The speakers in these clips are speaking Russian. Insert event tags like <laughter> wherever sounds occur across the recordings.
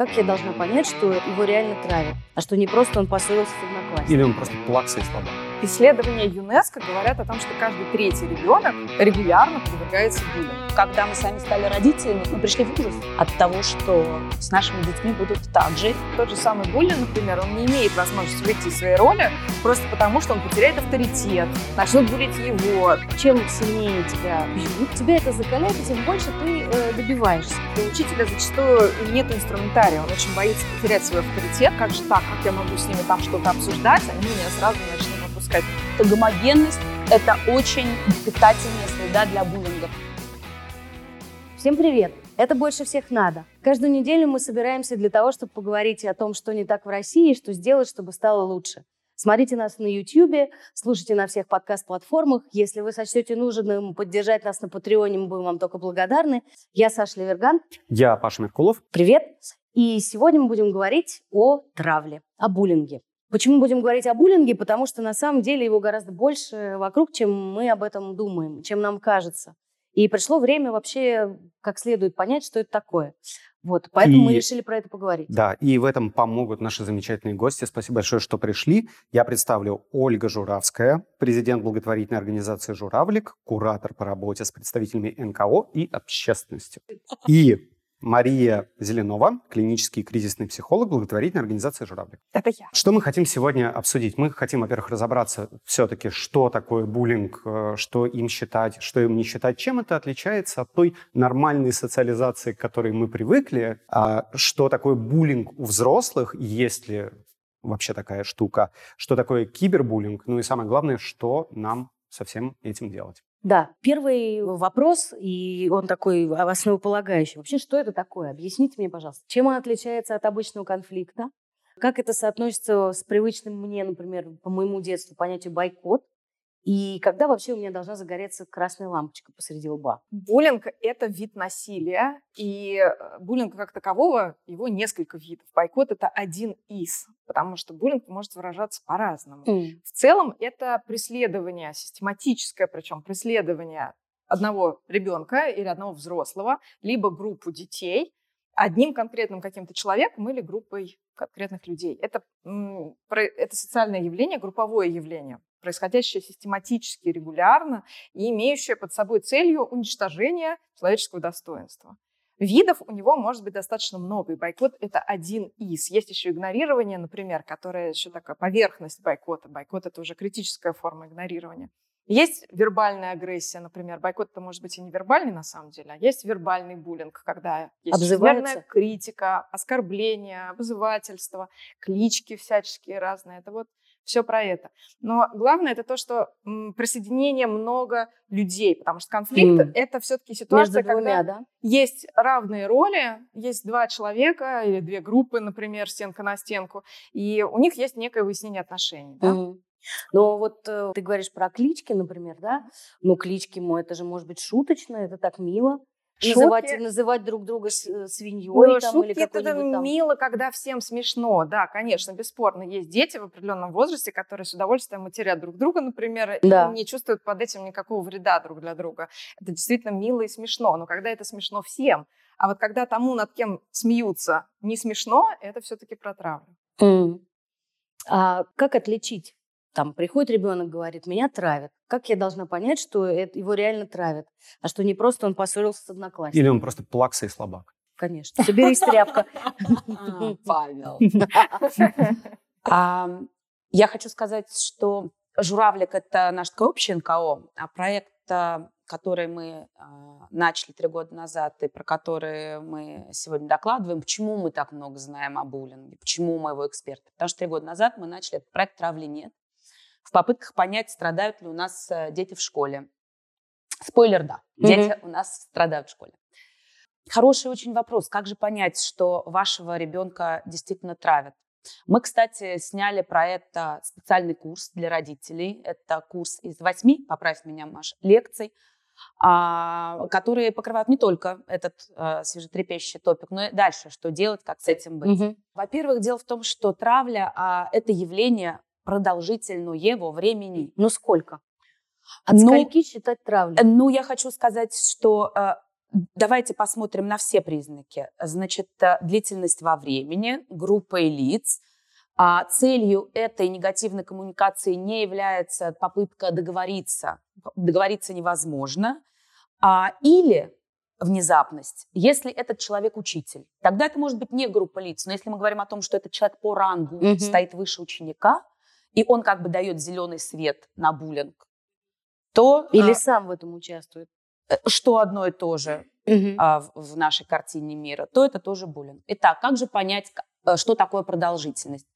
Как я должна понять, что его реально травят, а что не просто он поссорился с одноклассником? Или он просто плакса и слабак? Исследования ЮНЕСКО говорят о том, что каждый третий ребенок регулярно подвергается буллингу. Когда мы сами стали родителями, мы пришли в ужас от того, что с нашими детьми будут так же. Тот же самый буллинг, например, он не имеет возможности выйти из своей роли просто потому, что он потеряет авторитет, начнут булить его. Чем сильнее тебя бьют, тебя это закаляет, и тем больше ты э, добиваешься. У учителя зачастую нет инструментария, он очень боится потерять свой авторитет. Как же так, как я могу с ними там что-то обсуждать, они меня сразу начнут опускать. То гомогенность – это очень питательная среда для буллинга. Всем привет! Это «Больше всех надо». Каждую неделю мы собираемся для того, чтобы поговорить о том, что не так в России и что сделать, чтобы стало лучше. Смотрите нас на YouTube, слушайте на всех подкаст-платформах. Если вы сочтете нужным поддержать нас на Патреоне, мы будем вам только благодарны. Я Саша Леверган. Я Паша Меркулов. Привет! И сегодня мы будем говорить о травле, о буллинге. Почему будем говорить о буллинге? Потому что на самом деле его гораздо больше вокруг, чем мы об этом думаем, чем нам кажется. И пришло время вообще как следует понять, что это такое. Вот, поэтому и, мы решили про это поговорить. Да, и в этом помогут наши замечательные гости. Спасибо большое, что пришли. Я представлю Ольга Журавская, президент благотворительной организации «Журавлик», куратор по работе с представителями НКО и общественностью. И Мария Зеленова, клинический кризисный психолог благотворительной организации «Журавлик». Это я. Что мы хотим сегодня обсудить? Мы хотим, во-первых, разобраться все-таки, что такое буллинг, э, что им считать, что им не считать, чем это отличается от той нормальной социализации, к которой мы привыкли, а что такое буллинг у взрослых, есть ли вообще такая штука, что такое кибербуллинг, ну и самое главное, что нам со всем этим делать. Да, первый вопрос, и он такой основополагающий. Вообще, что это такое? Объясните мне, пожалуйста, чем он отличается от обычного конфликта? Как это соотносится с привычным мне, например, по моему детству понятию бойкот? И когда вообще у меня должна загореться красная лампочка посреди лба? Буллинг – это вид насилия, и э, буллинг как такового, его несколько видов. Бойкот – это один из, потому что буллинг может выражаться по-разному. Mm. В целом это преследование, систематическое причем преследование одного ребенка или одного взрослого, либо группу детей одним конкретным каким-то человеком или группой конкретных людей. Это, это социальное явление, групповое явление происходящее систематически, регулярно и имеющее под собой целью уничтожение человеческого достоинства. Видов у него может быть достаточно много, и бойкот – это один из. Есть еще игнорирование, например, которое еще такая поверхность бойкота. Бойкот – это уже критическая форма игнорирования. Есть вербальная агрессия, например. Бойкот это может быть и невербальный на самом деле, а есть вербальный буллинг, когда есть чрезмерная критика, оскорбление, обзывательство, клички всяческие разные. Это вот все про это. Но главное это то, что м, присоединение много людей, потому что конфликт mm. это все-таки ситуация, Между двумя, когда да? есть равные роли, есть два человека или две группы, например, стенка на стенку, и у них есть некое выяснение отношений. Да? Mm. Но вот э, ты говоришь про клички, например, да? Ну, клички, мой, это же может быть шуточно, это так мило. Называть, называть друг друга э, свиньей ну, там, шутки или это там. мило, когда всем смешно. Да, конечно, бесспорно. Есть дети в определенном возрасте, которые с удовольствием матерят друг друга, например, да. и не чувствуют под этим никакого вреда друг для друга. Это действительно мило и смешно. Но когда это смешно всем, а вот когда тому, над кем смеются, не смешно, это все-таки про травлю. Mm. А как отличить там приходит ребенок, говорит, меня травят. Как я должна понять, что это, его реально травят, а что не просто он поссорился с одноклассником? Или он просто плакса и слабак? Конечно. Соберись, тряпка. <laughs> Павел. <laughs> Я хочу сказать, что «Журавлик» — это наш такой общий НКО, а проект, который мы а, начали три года назад и про который мы сегодня докладываем, почему мы так много знаем о буллинге, почему мы его эксперты. Потому что три года назад мы начали этот проект «Травли нет», в попытках понять, страдают ли у нас э, дети в школе. Спойлер, да, дети mm-hmm. у нас страдают в школе. Хороший очень вопрос. Как же понять, что вашего ребенка действительно травят? Мы, кстати, сняли про это специальный курс для родителей. Это курс из восьми, поправь меня, Маша, лекций, а, которые покрывают не только этот а, свежетрепещущий топик, но и дальше, что делать, как с этим быть. Угу. Во-первых, дело в том, что травля а, – это явление продолжительного времени. Ну сколько? От ну, скольки считать травлю? Ну, я хочу сказать, что э, давайте посмотрим на все признаки. Значит, э, длительность во времени, группа лиц. А целью этой негативной коммуникации не является попытка договориться. Договориться невозможно. А, или внезапность, если этот человек учитель. Тогда это может быть не группа лиц, но если мы говорим о том, что этот человек по рангу угу. стоит выше ученика, и он как бы дает зеленый свет на буллинг, то... Или а, сам в этом участвует. Э, что одно и то же угу. а, в, в нашей картине мира, то это тоже буллинг. Итак, как же понять, э, что такое продолжительность?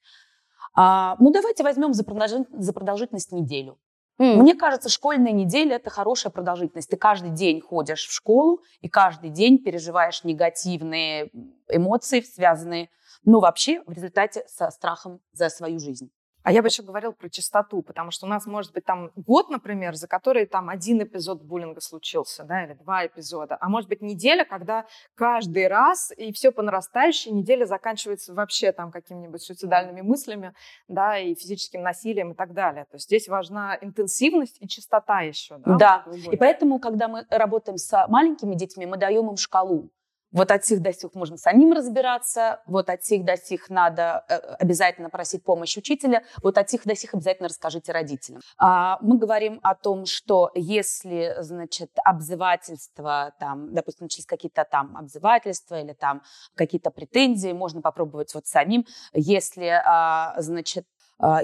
А, ну, давайте возьмем за, продолжительность, за продолжительность неделю. Mm. Мне кажется, школьная неделя – это хорошая продолжительность. Ты каждый день ходишь в школу и каждый день переживаешь негативные эмоции, связанные, ну, вообще в результате со страхом за свою жизнь. А я бы еще говорил про частоту, потому что у нас может быть там год, например, за который там один эпизод буллинга случился, да, или два эпизода, а может быть неделя, когда каждый раз и все по нарастающей, неделя заканчивается вообще там какими-нибудь суицидальными мыслями, да, и физическим насилием и так далее. То есть здесь важна интенсивность и частота еще. Да, да. и поэтому, когда мы работаем с маленькими детьми, мы даем им шкалу. Вот от сих до сих можно самим разбираться, вот от сих до сих надо э, обязательно просить помощь учителя, вот от сих до сих обязательно расскажите родителям. А, мы говорим о том, что если, значит, обзывательства, там, допустим, начались какие-то там обзывательства или там какие-то претензии, можно попробовать вот самим. Если, а, значит,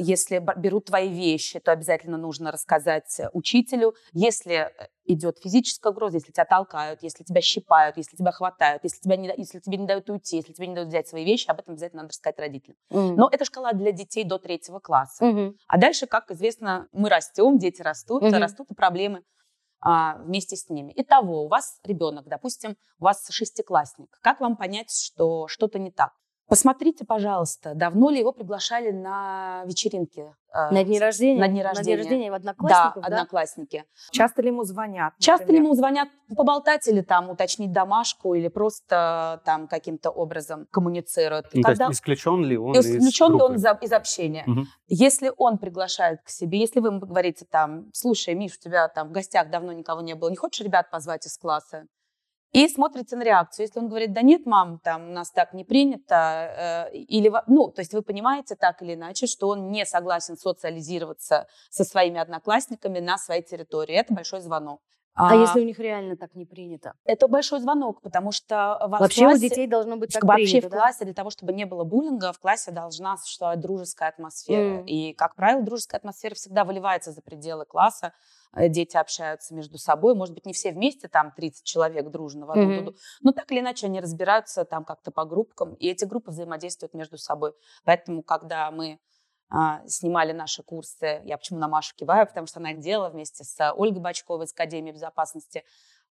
если берут твои вещи, то обязательно нужно рассказать учителю. Если э, идет физическая угроза, если тебя толкают, если тебя щипают, если тебя хватают, если, тебя не, если тебе не дают уйти, если тебе не дают взять свои вещи, об этом обязательно надо рассказать родителям. Mm. Но это шкала для детей до третьего класса. Mm-hmm. А дальше, как известно, мы растем, дети растут, mm-hmm. растут и проблемы а, вместе с ними. Итого, у вас ребенок, допустим, у вас шестиклассник. Как вам понять, что что-то не так? Посмотрите, пожалуйста, давно ли его приглашали на вечеринки? Э, на дни рождения? На дни рождения. На дни рождения в одноклассников, да? да? одноклассники. Часто ли ему звонят? Например? Часто ли ему звонят поболтать или там уточнить домашку, или просто там каким-то образом коммуницируют? Ну, Когда... То есть исключен ли он исключен из ли он из, из общения? Угу. Если он приглашает к себе, если вы ему говорите там, слушай, Миш, у тебя там в гостях давно никого не было, не хочешь ребят позвать из класса? И смотрите на реакцию. Если он говорит, да нет, мам, там у нас так не принято, э, или, ну, то есть вы понимаете так или иначе, что он не согласен социализироваться со своими одноклассниками на своей территории. Это большой звонок. А, а если у них реально так не принято? Это большой звонок, потому что вообще классе, у детей должно быть так вообще принято, в классе для того, чтобы не было буллинга, в классе должна существовать дружеская атмосфера. Mm. И, как правило, дружеская атмосфера всегда выливается за пределы класса. Э, дети общаются между собой, может быть, не все вместе, там 30 человек дружно в одну mm-hmm. но так или иначе они разбираются там как-то по группкам, и эти группы взаимодействуют между собой. Поэтому, когда мы а, снимали наши курсы, я почему на Машу киваю, потому что она их делала вместе с Ольгой Бачковой из Академии безопасности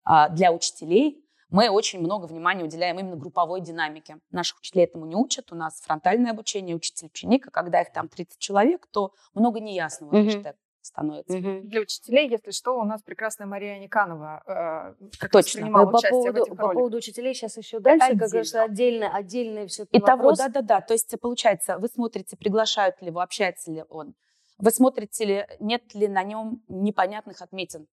а, для учителей, мы очень много внимания уделяем именно групповой динамике. Наших учителей этому не учат. У нас фронтальное обучение, учитель ученика. Когда их там 30 человек, то много неясного. Mm-hmm становится. Угу. Для учителей, если что, у нас прекрасная Мария Никанова э, Точно. принимала по поводу, По поводу учителей сейчас еще дальше, отдельно. как говорится, отдельно, отдельно все И того, да-да-да, то есть получается, вы смотрите, приглашают ли его, общается ли он, вы смотрите ли, нет ли на нем непонятных отметин.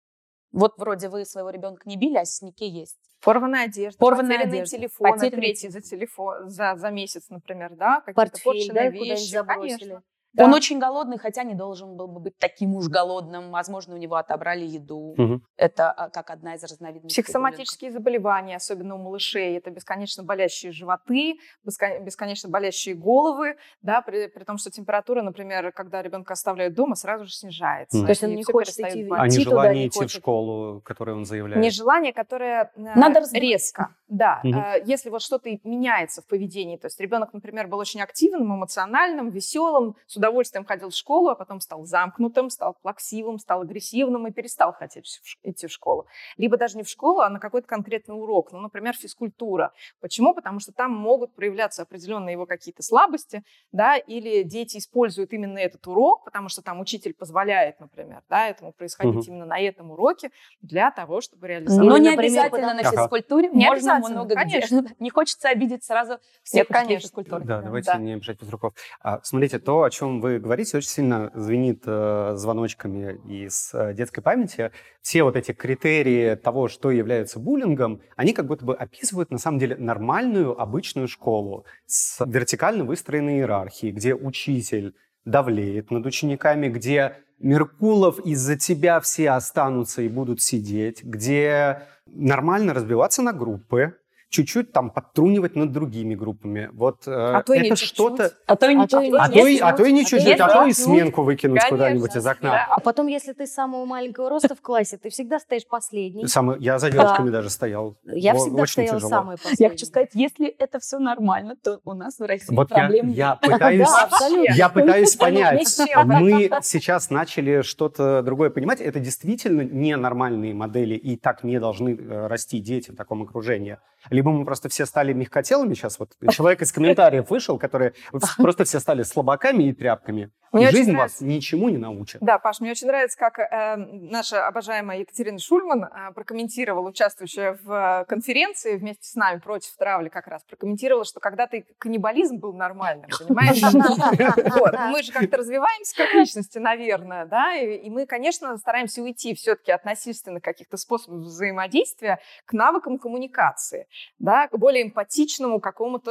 Вот вроде вы своего ребенка не били, а синяки есть. Порванная одежда, Порванная потерянный одежда, телефон, потерянный... третий за, телефон, за, за месяц, например, да? Какие-то Портфель, да, вещи, конечно. Да. Он очень голодный, хотя не должен был бы быть таким уж голодным. Возможно, у него отобрали еду. Угу. Это а, как одна из разновидностей. Психосоматические буллинга. заболевания, особенно у малышей, это бесконечно болящие животы, бесконечно болящие головы, да, при, при том, что температура, например, когда ребенка оставляют дома, сразу же снижается. То есть он не хочет идти, а идти нежелание идти в школу, которое он заявляет. Нежелание, которое э, Надо резко. Да, угу. если вот что-то меняется в поведении, то есть ребенок, например, был очень активным, эмоциональным, веселым, с удовольствием ходил в школу, а потом стал замкнутым, стал плаксивым, стал агрессивным и перестал хотеть идти в школу. Либо даже не в школу, а на какой-то конкретный урок, ну, например, физкультура. Почему? Потому что там могут проявляться определенные его какие-то слабости, да, или дети используют именно этот урок, потому что там учитель позволяет, например, да, этому происходить угу. именно на этом уроке для того, чтобы реализовать. Но не например, обязательно на физкультуре, не можно много конечно. где. <laughs> Не хочется обидеть сразу всех, Нет, конечно. Да, давайте да. не обижать без руков. А, смотрите, то, о чем чем вы говорите, очень сильно звенит э, звоночками из э, детской памяти. Все вот эти критерии того, что является буллингом, они как будто бы описывают на самом деле нормальную обычную школу с вертикально выстроенной иерархией, где учитель давлеет над учениками, где Меркулов из-за тебя все останутся и будут сидеть, где нормально разбиваться на группы, чуть-чуть там подтрунивать над другими группами. Вот э, а то это что-то... А то и не а, чуть-чуть. а, то и, а то и не чуть-чуть, а то и сменку выкинуть Конечно, куда-нибудь из окна. да. А потом, если ты самого маленького роста в классе, ты всегда стоишь последний. Самый, я за девочками даже стоял. Я всегда очень стояла тяжело. самой последней. Я хочу сказать, если это все нормально, то у нас в России Вот я, проблем нет. я пытаюсь, Да, абсолютно. я пытаюсь понять. Мы сейчас начали что-то другое понимать. Это действительно ненормальные модели, и так не должны э, расти дети в таком окружении. Либо мы просто все стали мягкотелыми сейчас. Вот человек из комментариев вышел, который <laughs> просто все стали слабаками и тряпками. Мне И жизнь нравится. вас ничему не научит. Да, Паш, мне очень нравится, как э, наша обожаемая Екатерина Шульман э, прокомментировала, участвующая в э, конференции вместе с нами против травли как раз, прокомментировала, что когда-то каннибализм был нормальным, <laughs> понимаешь? Мы же как-то развиваемся как личности, наверное, да, и и мы, конечно, стараемся уйти все-таки от насильственных каких-то способов взаимодействия к навыкам коммуникации, да, к более эмпатичному какому-то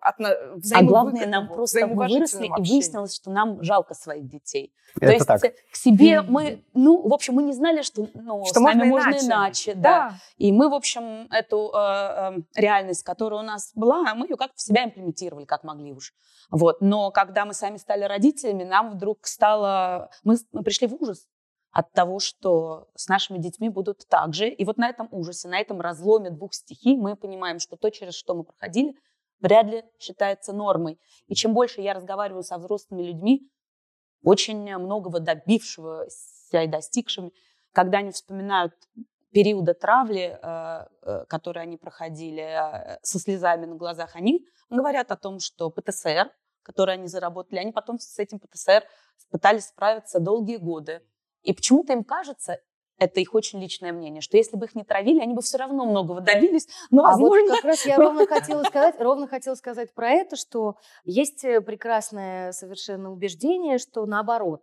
отно- А главное, нам взаимовыгодному, просто мы выросли, и выяснилось, что нам жалко своих детей. То Это есть так. к себе мы, ну, в общем, мы не знали, что, ну, Что с нами можно можно иначе. иначе, да. Да, И мы, в общем, эту э, э, реальность, которая у нас была, мы ее как-то в себя имплементировали, как могли уж. Вот. Но когда мы сами стали родителями, нам вдруг стало... Мы, мы пришли в ужас от того, что с нашими детьми будут так же. И вот на этом ужасе, на этом разломе двух стихий мы понимаем, что то, через что мы проходили, вряд ли считается нормой. И чем больше я разговариваю со взрослыми людьми, очень многого добившегося и достигшими, когда они вспоминают периода травли, э, э, которые они проходили э, со слезами на глазах, они говорят о том, что ПТСР, который они заработали, они потом с этим ПТСР пытались справиться долгие годы. И почему-то им кажется, это их очень личное мнение, что если бы их не травили, они бы все равно многого добились, но, А вот возможно, как раз я <laughs> ровно хотела сказать, ровно хотела сказать про это, что есть э, прекрасное совершенно убеждение, что наоборот,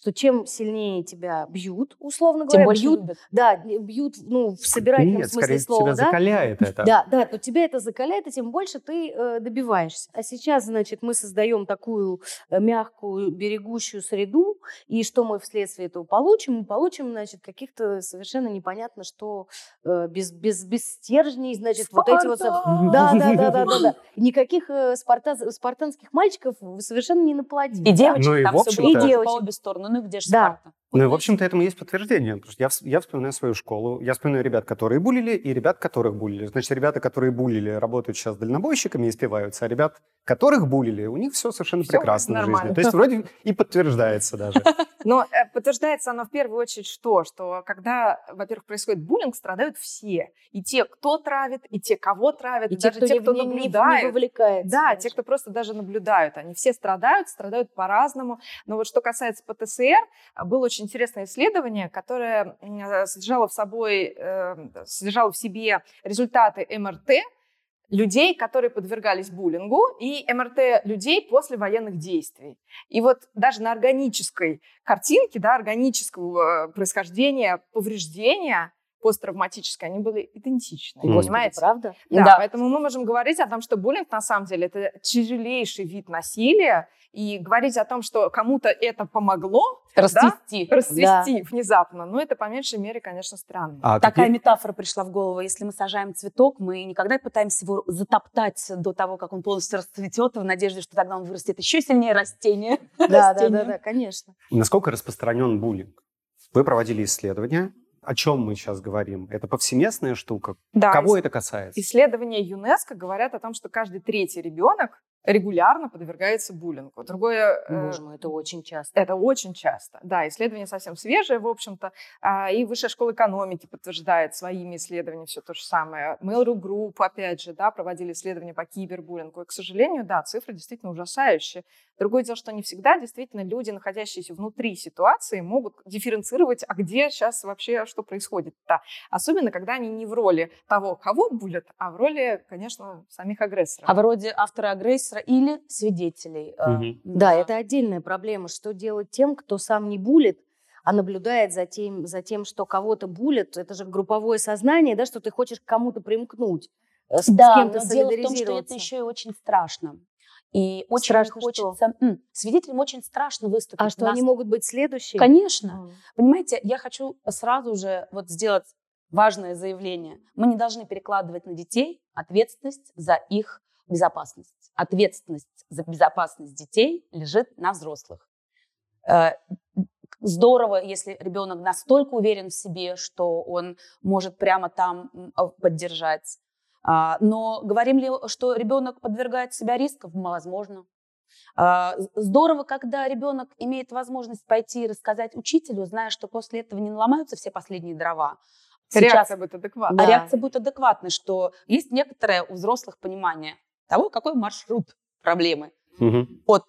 что чем сильнее тебя бьют, условно тем говоря, больше бьют, любят. да, бьют, ну, в собирательном Нет, смысле слова, тебя да, закаляет это. Да, да, то тебя это закаляет, и тем больше ты э, добиваешься. А сейчас, значит, мы создаем такую э, мягкую, берегущую среду, и что мы вследствие этого получим? Мы получим, значит, каких-то совершенно непонятно, что э, без, без, без стержней, значит, вот эти вот... Спарта! Да, да, да, да, да, да. Никаких э, спарта- спартанских мальчиков совершенно не наплодили. И девочек Ну и там все было И по девочек. обе стороны. Ну и где же Да. Спарта? Ну и, в общем-то, этому есть подтверждение. Потому что я, я вспоминаю свою школу, я вспоминаю ребят, которые булили, и ребят, которых булили. Значит, ребята, которые булили, работают сейчас дальнобойщиками и спиваются, а ребят, которых булили, у них все совершенно Всё прекрасно в нормально. жизни. То есть вроде и подтверждается даже. <laughs> Но э, подтверждается оно в первую очередь что? Что когда, во-первых, происходит буллинг, страдают все. И те, кто травит, и те, кого травят, И и те, даже кто, те, кто не- не- не наблюдает. вовлекается. Да, даже. те, кто просто даже наблюдают, они все страдают, страдают по-разному. Но вот что касается ПТСР, а, было очень интересное исследование, которое э, содержало в собой, э, содержало в себе результаты МРТ людей, которые подвергались буллингу, и МРТ людей после военных действий. И вот даже на органической картинке, да, органического э, происхождения повреждения посттравматическое, они были идентичны. Господи, Понимаете? правда? Да, Да. поэтому мы можем говорить о том, что буллинг на самом деле это тяжелейший вид насилия, и говорить о том, что кому-то это помогло Расцвести. расцвести внезапно, ну это по меньшей мере, конечно, странно. А Такая какие- метафора пришла в голову. Если мы сажаем цветок, мы никогда пытаемся его затоптать до того, как он полностью расцветет, в надежде, что тогда он вырастет еще сильнее растение. Да, да, да, да, конечно. Насколько распространен буллинг? Вы проводили исследования. О чем мы сейчас говорим? Это повсеместная штука? Да, Кого ис- это касается? Исследования ЮНЕСКО говорят о том, что каждый третий ребенок регулярно подвергается буллингу. Другое... э, Боже мой, это очень часто. Это очень часто. Да, исследование совсем свежее, в общем-то. А, И Высшая школа экономики подтверждает своими исследованиями все то же самое. Mail.ru Group, опять же, да, проводили исследования по кибербуллингу. И, к сожалению, да, цифры действительно ужасающие. Другое дело, что не всегда действительно люди, находящиеся внутри ситуации, могут дифференцировать, а где сейчас вообще что происходит. Да. Особенно, когда они не в роли того, кого булят, а в роли, конечно, самих агрессоров. А вроде автора агрессора или свидетелей. Мгм. Да, это отдельная проблема. Что делать тем, кто сам не булит, а наблюдает за тем, за тем, что кого-то булят? Это же групповое сознание, да, что ты хочешь к кому-то примкнуть, э, с, с Да, кем-то но дело в том, что это еще и очень страшно. И очень Страшно хочется... М, Свидетелям очень страшно выступить. А что на они могут быть следующие? Конечно. М. Понимаете, я хочу сразу же вот сделать важное заявление. Мы не должны перекладывать на детей ответственность за их безопасность. Ответственность за безопасность детей лежит на взрослых. Э, Здорово, если ребенок настолько уверен в себе, что он может прямо там а, поддержать. А, Но говорим ли, что ребенок подвергает себя рискам? Возможно. А, Здорово, когда ребенок имеет возможность пойти и рассказать учителю, зная, что после этого не наломаются все последние дрова. Реакция будет адекватная. а реакция будет адекватной, что есть некоторое у взрослых понимание того, какой маршрут проблемы Мгм. от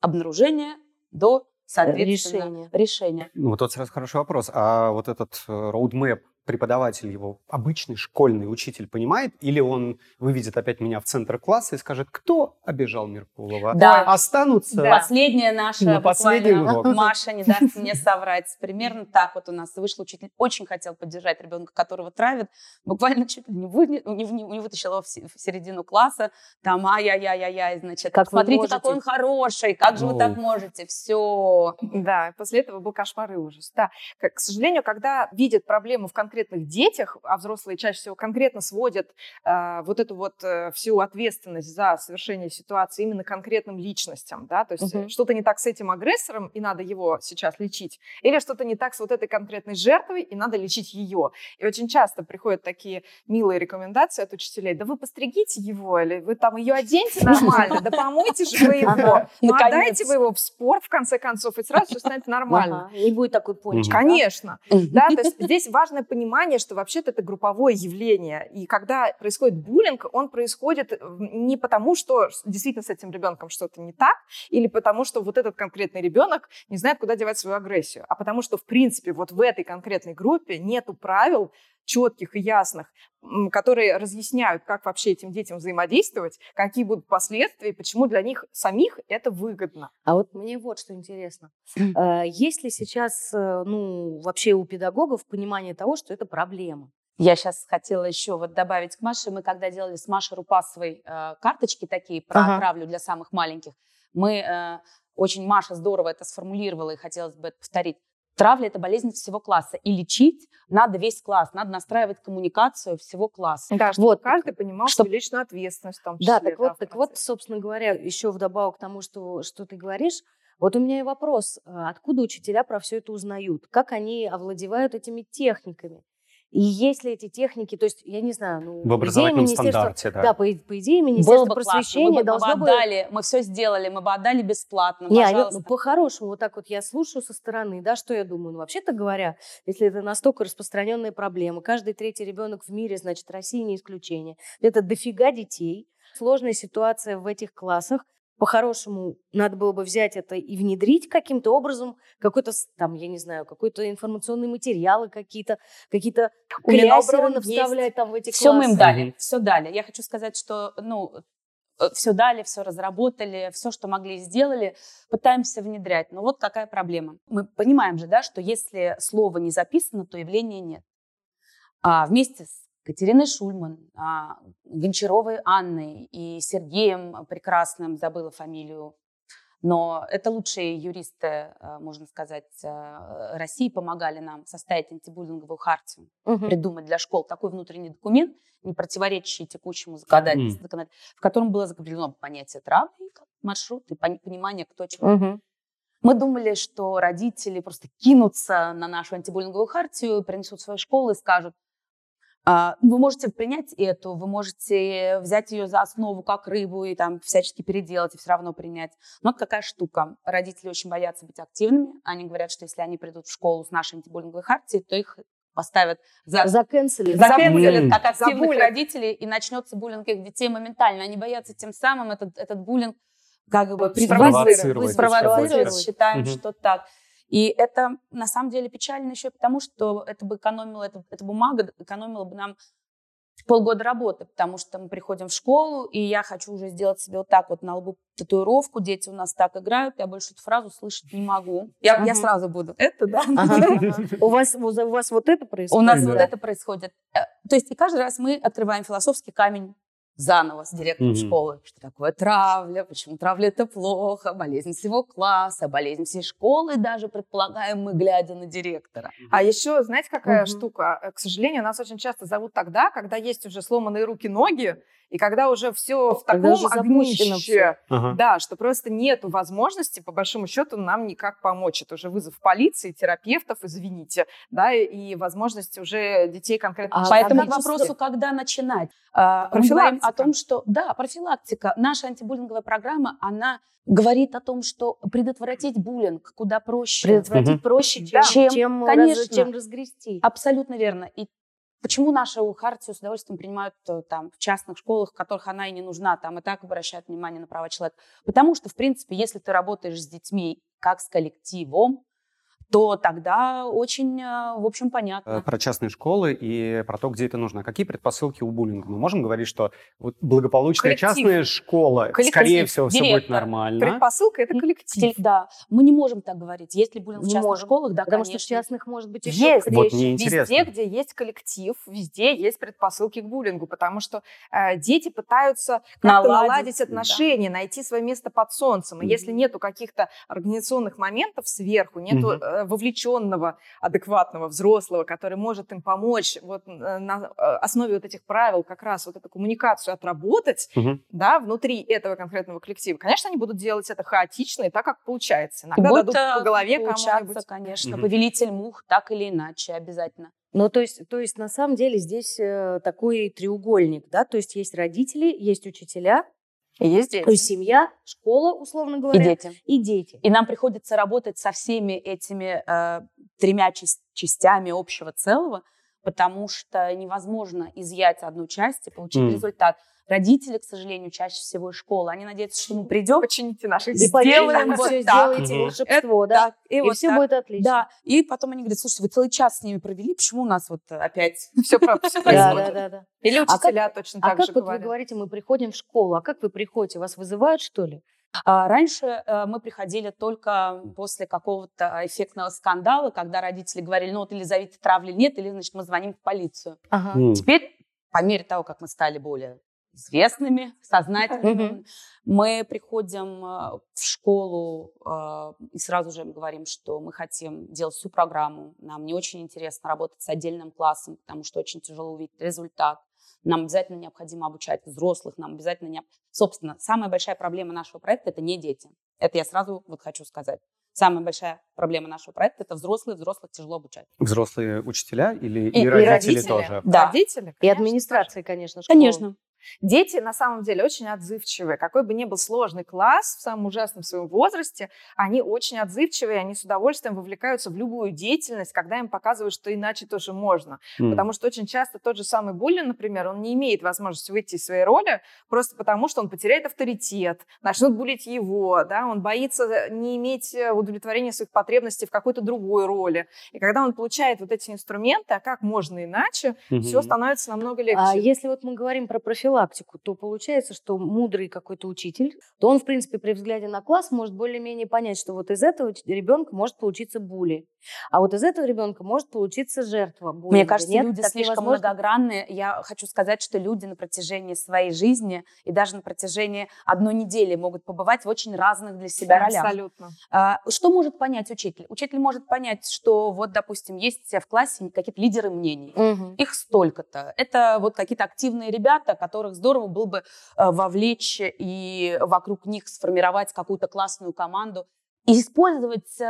обнаружения до, соответственно, Решения. решения. Ну, вот тут сразу хороший вопрос. А вот этот э, роудмэп, преподаватель его, обычный школьный учитель понимает? Или он выведет опять меня в центр класса и скажет, кто обижал Меркулова? Да. Останутся... Да. Последняя наша, На последний буквально, урок. <laughs> Маша не даст мне соврать. Примерно так вот у нас вышел учитель. Очень хотел поддержать ребенка, которого травят. Буквально чуть ли не, вы, не, не- не вытащил его в, в середину класса. Там ай-яй-яй-яй, значит, Как вы смотрите, можете. какой он хороший, как же вы Оу. так можете, все. Да, после этого был кошмар и ужас. Да. К сожалению, когда видят проблему в конкретных детях, а взрослые чаще всего конкретно сводят э, вот эту вот э, всю ответственность за совершение ситуации именно конкретным личностям, да, то есть Мгм. что-то не так с этим агрессором, и надо его сейчас лечить, или что-то не так с вот этой конкретной жертвой, и надо лечить ее. И очень часто приходят такие милые рекомендации от учителей, да вы постригите его, или вы там ее оденьте нормально, да помойте же вы его, ну отдайте вы его в спорт, в конце концов, и сразу все станет нормально. Не будет такой пончик. Конечно. Да, то есть здесь важное понимание, что вообще-то это групповое явление. И когда происходит буллинг, он происходит э, не потому, что действительно с этим ребенком что-то не так, или потому, что вот этот конкретный ребенок не знает, куда девать свою агрессию, а потому что, в принципе, вот в этой конкретной группе нету правил четких и ясных, которые разъясняют, как вообще этим детям взаимодействовать, какие будут последствия, и почему для них самих это выгодно. А вот мне вот что интересно. Э, Есть ли сейчас, э, ну, вообще у педагогов понимание того, что это проблема? Я сейчас хотела еще вот добавить к Маше. Мы когда делали с Машей Рупасовой э, карточки такие про Ага. травлю для самых маленьких, мы э, очень Маша здорово это сформулировала и хотелось бы это повторить. Травля – это болезнь всего класса. И лечить надо весь класс. Надо настраивать коммуникацию всего класса. Да, чтобы Вот. каждый понимал Чтоб- свою личную ответственность в том числе. Да, так вот, в так вот, собственно говоря, еще вдобавок к тому, что, что ты говоришь, вот у меня и вопрос, а откуда учителя про все это узнают? Как они овладевают этими техниками? И есть ли эти техники, то есть, я не знаю, ну, В идее, образовательном стандарте, да. Да, по, по идее, Было Министерство бы классно. просвещения Мы, бы, мы бы должно бы... отдали, мы все сделали, мы бы отдали бесплатно. Не, они- пожалуйста. ну, по-хорошему, вот так вот я слушаю со стороны, да, что я думаю? Ну, вообще-то говоря, если это настолько распространенная проблема, каждый третий ребенок в мире, значит, Россия не исключение. Это дофига детей, сложная ситуация в этих классах. По-хорошему, надо было бы взять это и внедрить каким-то образом, какой-то, там, я не знаю, какой-то информационные материалы какие-то, какие-то клясеры есть. вставлять там в эти Все мы классы. им дали, все дали. Я хочу сказать, что, ну, все дали, все разработали, все, что могли, сделали, пытаемся внедрять. Но вот какая проблема. Мы понимаем же, да, что если слово не записано, то явления нет. А вместе с Катериной Шульман, а, Гончаровой Анной и Сергеем Прекрасным, забыла фамилию, но это лучшие юристы, а, можно сказать, а, России помогали нам составить антибуллинговую хартию Мгм. придумать для школ такой внутренний документ, не противоречащий текущему законодательству, законод- в котором было закреплено понятие травмы, маршрут и пони- понимание, кто чего. Мгм. Мы думали, что родители просто кинутся на нашу антибуллинговую хартию, принесут в свою школу и скажут, «А, вы можете принять эту, вы можете взять ее за основу как рыбу и там всячески переделать и все равно принять. Но вот какая штука. Родители очень боятся быть активными. Они говорят, что если они придут в школу с нашей антибуллинговой хартией, то их поставят за заканцелят М. как активных Забулят. родителей, и начнется буллинг их детей моментально. Они боятся тем самым этот, этот буллинг как бы Спровоцировать. Спровоцировать. спровоцировать, считаем, Мгм. что так. И это на самом деле печально еще и потому, что это бы экономило, это, эта бумага экономила бы нам полгода работы, потому что мы приходим в школу, и я хочу уже сделать себе вот так вот на лбу татуировку, дети у нас так играют, я больше эту фразу слышать не могу. Я, я сразу буду. Это, да? <laughs> У вас, у вас вот это происходит? У нас вот это происходит. Э, то есть и каждый раз мы открываем философский камень заново с директором mm-hmm. школы, что такое травля, почему травля это плохо, болезнь всего класса, болезнь всей школы даже, предполагаем мы, глядя на директора. А еще, знаете, какая mm-hmm. штука? Э, к сожалению, нас очень часто зовут тогда, когда есть уже сломанные руки-ноги, и когда уже все в таком огнище, ага. да, что просто нет возможности, по большому счету, нам никак помочь. Это уже вызов полиции, терапевтов, извините, да, и возможность уже детей конкретно... А, Поэтому к вопросу, когда начинать. А, мы говорим о том, что, да, профилактика. Наша антибуллинговая программа, она говорит о том, что предотвратить буллинг куда проще. Предотвратить угу. проще, чем, чем, чем, конечно, раз, чем разгрести. Абсолютно верно. И Почему нашу хартию с удовольствием принимают э, там, в частных школах, в которых она и не нужна, там и так обращают внимание на права человека? Потому что, в принципе, если ты работаешь с детьми как с коллективом, то тогда очень, э, в общем, понятно. Э, про частные школы и про то, где это нужно. Какие предпосылки у буллинга? Мы можем говорить, что вот благополучная коллектив. частная школа, коллектив. скорее всего, Директор. все будет нормально. Предпосылка – это коллектив. Да, мы не можем так говорить. Есть ли буллинг в частных можем. школах? Да, Потому конечно. что в частных может быть еще есть. Вот мне интересно. Везде, где есть коллектив, везде есть предпосылки к буллингу, потому что э, дети пытаются как-то наладить, наладить отношения, да. найти свое место под солнцем. И mm-hmm. если нету каких-то организационных моментов сверху, нету mm-hmm. Э, вовлеченного, адекватного взрослого, который может им помочь вот э, на э, основе вот этих правил как раз вот эту коммуникацию отработать, угу. да, внутри этого конкретного коллектива. Конечно, они будут делать это хаотично и так, как получается. Иногда Будет дадут по голове кому-нибудь. конечно, угу. повелитель мух, так или иначе, обязательно. Ну, то есть, то есть на самом деле здесь такой треугольник, да, то есть есть родители, есть учителя, и есть дети. То есть семья, школа, условно говоря. И дети. И дети. И нам приходится работать со всеми этими э, тремя частями общего целого, потому что невозможно изъять одну часть и получить mm. результат. Родители, к сожалению, чаще всего из школы, они надеются, что мы придем, почините наши и сделаем вот все, так. сделаете угу. волшебство, да, и, и вот все так. будет отлично. Да, и потом они говорят, слушайте, вы целый час с ними провели, почему у нас вот опять <laughs> все происходит? Да, да, да. Или а учителя точно так же А как вот вы говорите, мы приходим в школу, а как вы приходите, вас вызывают, что ли? А раньше э, мы приходили только после какого-то эффектного скандала, когда родители говорили, ну вот или зовите травли нет, или, значит, мы звоним в полицию. Ага. Теперь, по мере того, как мы стали более известными, сознательными. Мы приходим э, в школу э, и сразу же говорим, что мы хотим делать всю программу. Нам не очень интересно работать с отдельным классом, потому что очень тяжело увидеть результат. Нам обязательно необходимо обучать взрослых, нам обязательно не... Собственно, самая большая проблема нашего проекта – это не дети. Это я сразу вот хочу сказать. Самая большая проблема нашего проекта – это взрослые, взрослых тяжело обучать. Взрослые учителя или и, и, родители, и родители тоже? Да. Родители, конечно, И администрация, конечно, школы. Конечно. Дети на самом деле очень отзывчивые. Какой бы ни был сложный класс в самом ужасном своем возрасте, они очень отзывчивые, они с удовольствием вовлекаются в любую деятельность, когда им показывают, что иначе тоже можно. Mm. Потому что очень часто тот же самый Буллин, например, он не имеет возможности выйти из своей роли просто потому, что он потеряет авторитет, начнут булить его, да, он боится не иметь э, удовлетворения своих потребностей в какой-то другой роли. И когда он получает вот эти инструменты, а как можно иначе, mm-hmm. все становится намного легче. А если вот мы говорим про профилактику, профилактику, то получается, что мудрый какой-то учитель, то он, в принципе, при взгляде на класс может более-менее понять, что вот из этого ребенка может получиться були, а вот из этого ребенка может получиться жертва були. Мне кажется, Нет, люди слишком невозможно. многогранные. Я хочу сказать, что люди на протяжении своей жизни и даже на протяжении одной недели могут побывать в очень разных для себя ролях. Абсолютно. А, что может понять учитель? Учитель может понять, что вот, допустим, есть в классе какие-то лидеры мнений. Угу. Их столько-то. Это вот какие-то активные ребята, которые которых здорово было бы э, вовлечь и вокруг них сформировать какую-то классную команду и использовать, э,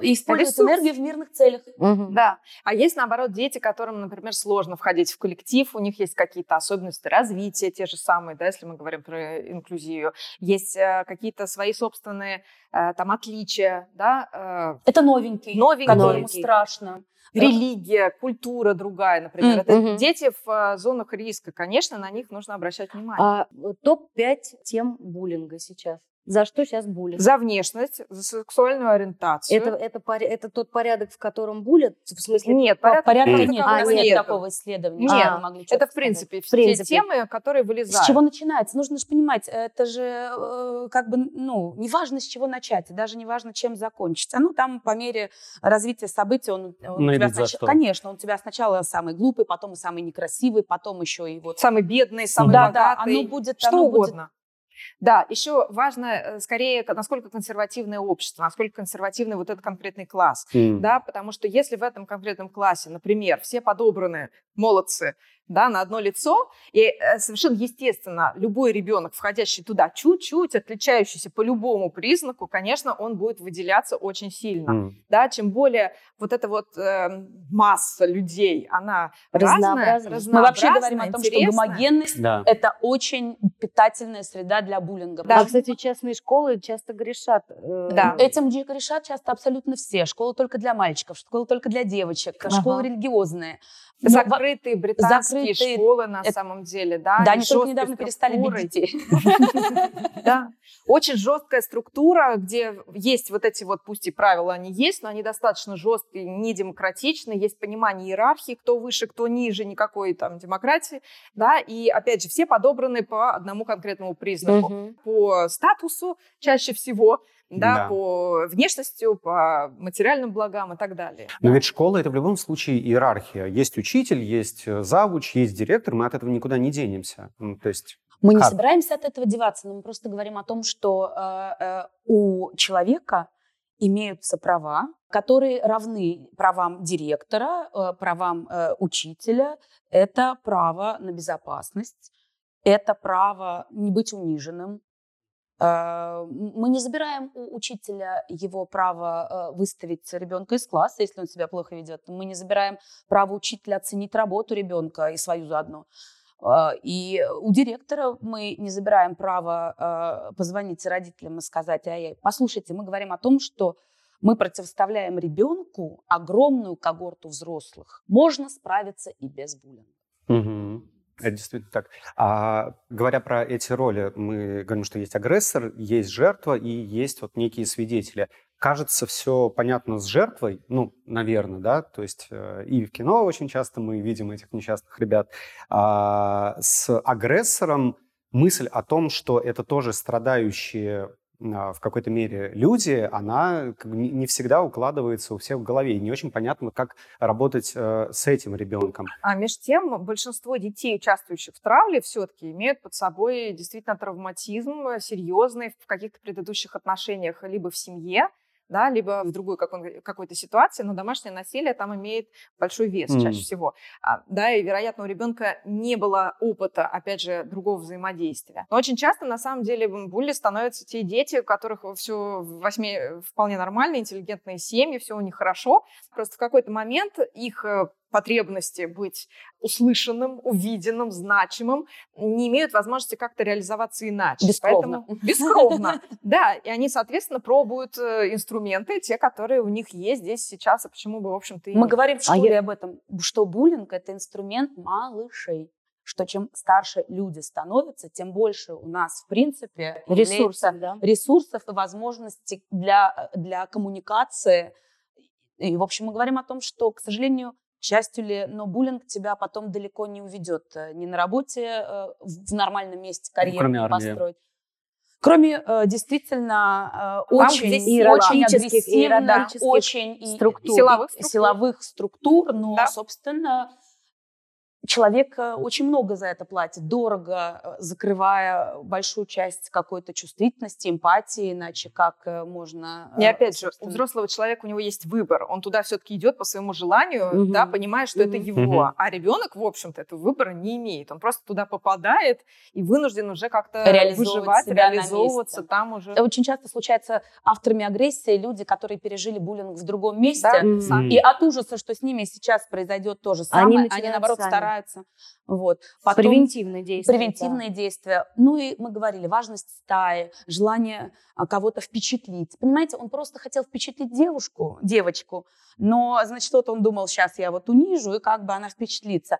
использовать Ресурс. энергию в мирных целях. Угу. Да. А есть, наоборот, дети, которым, например, сложно входить в коллектив, у них есть какие-то особенности развития, те же самые, да, если мы говорим про инклюзию. Есть э, какие-то свои собственные там отличия, да. Это новенький, новенький. которому страшно религия, культура другая, например. Mm-hmm. Это дети в а, зонах риска. Конечно, на них нужно обращать внимание. А, Топ-5 тем буллинга сейчас. За что сейчас булят? За внешность, за сексуальную ориентацию. Это, это, это тот порядок, в котором булят? В смысле, Нет, По- порядка Порядка нет, у нас А, нет нету. такого исследования. Нет, мы могли Это, в принципе, В все принципе. темы, которые вылезают. С чего начинается? Нужно же понимать, это же э, как бы, ну, не важно, с чего начать, даже не важно, чем закончится. Ну, там по мере развития событий он, он у Найдут тебя снач- что. Конечно, он у тебя сначала самый глупый, потом и самый некрасивый, потом еще и вот... Самый бедный, самый да, да, богатый. оно будет... что оно будет- угодно. Да, еще важно э, скорее, насколько консервативное общество, насколько консервативный вот этот конкретный класс. М. Да, потому что если в этом конкретном классе, например, все подобраны молодцы, да, на одно лицо, и э, совершенно естественно, любой ребенок, входящий туда чуть-чуть, отличающийся по любому признаку, конечно, он будет выделяться очень сильно. М. Да, чем более вот эта вот э, масса людей, она разная, Разнообразная. Мы вообще разнообразная, говорим о том, что интересная. гомогенность Да. – это очень питательная среда для буллинга. Да. А, кстати, частные школы часто грешат. э, Да. Этим же решат часто абсолютно все. Школа только для мальчиков, школа только для девочек, Ага. школы религиозные. Но во- Закрытые британские закрытые- школы на это- самом деле, да. Да, они только недавно перестали бить детей. <laughs> Да. Очень жесткая структура, где есть вот эти вот, пусть и правила они есть, но они достаточно жесткие, недемократичные, есть понимание иерархии, кто выше, кто ниже, никакой там демократии, да, и опять же все подобраны по одному конкретному признаку, по статусу чаще всего, да, Да. по внешностью, по материальным благам и так далее. Но ведь школа это в любом случае иерархия. Есть учитель, есть э, завуч, есть директор, мы от этого никуда не денемся. Ну, то есть Мы не Как? собираемся от этого деваться, но мы просто говорим о том, что э, э, у человека имеются права, которые равны правам директора, э, правам э, учителя. Это право на безопасность, это право не быть униженным. Э, Мы не забираем у учителя его право э, выставить ребенка из класса, если он себя плохо ведет. Мы не забираем право учителя оценить работу ребенка и свою заодно. А, И у директора мы не забираем право позвонить родителям и сказать, ай, послушайте, мы говорим о том, что мы противоставляем ребенку огромную когорту взрослых. Можно справиться и без буллинга. Мгм. Это действительно так. А говоря про эти роли, мы говорим, что есть агрессор, есть жертва и есть вот некие свидетели. Кажется, все понятно с жертвой, ну, наверное, да, то есть э, и в кино очень часто мы видим этих несчастных ребят. А с агрессором мысль о том, что это тоже страдающие в какой-то мере люди, она не всегда укладывается у всех в голове. И не очень понятно, как работать э, с этим ребенком. А между тем, большинство детей, участвующих в травле, все-таки имеют под собой действительно травматизм э, серьезный в каких-то предыдущих отношениях, либо в семье, да, либо в другой какой- какой-то ситуации, но домашнее насилие там имеет большой вес Мгм. чаще всего. А, да, и, вероятно, у ребенка не было опыта, опять же, другого взаимодействия. Но очень часто, на самом деле, м, булли становятся те дети, у которых все в восьми вполне нормально, интеллигентные семьи, все у них хорошо. Просто в какой-то момент их э, потребности быть услышанным, увиденным, значимым не имеют возможности как-то реализоваться иначе. Бескровно. Поэтому- <laughs> бескровно, да. И они, соответственно, пробуют э, инструменты, те, которые у них есть здесь сейчас, а почему бы, в общем-то, и Мы говорим в А школе об этом, что буллинг – это инструмент малышей что чем старше люди становятся, тем больше у нас, в принципе, Ресурсов, да? ресурсов и возможностей для, для коммуникации. И, в общем, мы говорим о том, что, к сожалению, к счастью ли, но буллинг тебя потом далеко не уведет. э, Ни на работе, э, в нормальном месте карьеру кроме не армии. построить. Кроме э, действительно э, очень, очень агрессивных, иерархических очень и- структур. Силовых структур. силовых структур, но, Да. собственно, человек э, очень много за это платит, дорого, э, закрывая большую часть какой-то чувствительности, эмпатии, иначе как э, можно... И э, опять же, у взрослого человека у него есть выбор. Он туда все-таки идет по своему желанию, Мгм. да, понимая, что это Мгм. его. Мгм. А ребенок, в общем-то, этого выбора не имеет. Он просто туда попадает и вынужден уже как-то Реализовывать выживать, реализовываться там уже. Очень часто случается авторами агрессии люди, которые пережили буллинг в другом месте, Да. И от ужаса, что с ними сейчас произойдет то же Они самое, они, начинают наоборот сами. Стараются. Вот. Потом- Превентивные действия. Превентивные действия. Ну и мы говорили, важность стаи, желание а, кого-то впечатлить. Понимаете, он просто хотел впечатлить девушку, девочку, но, значит, вот он думал, сейчас я вот унижу, и как бы она впечатлится.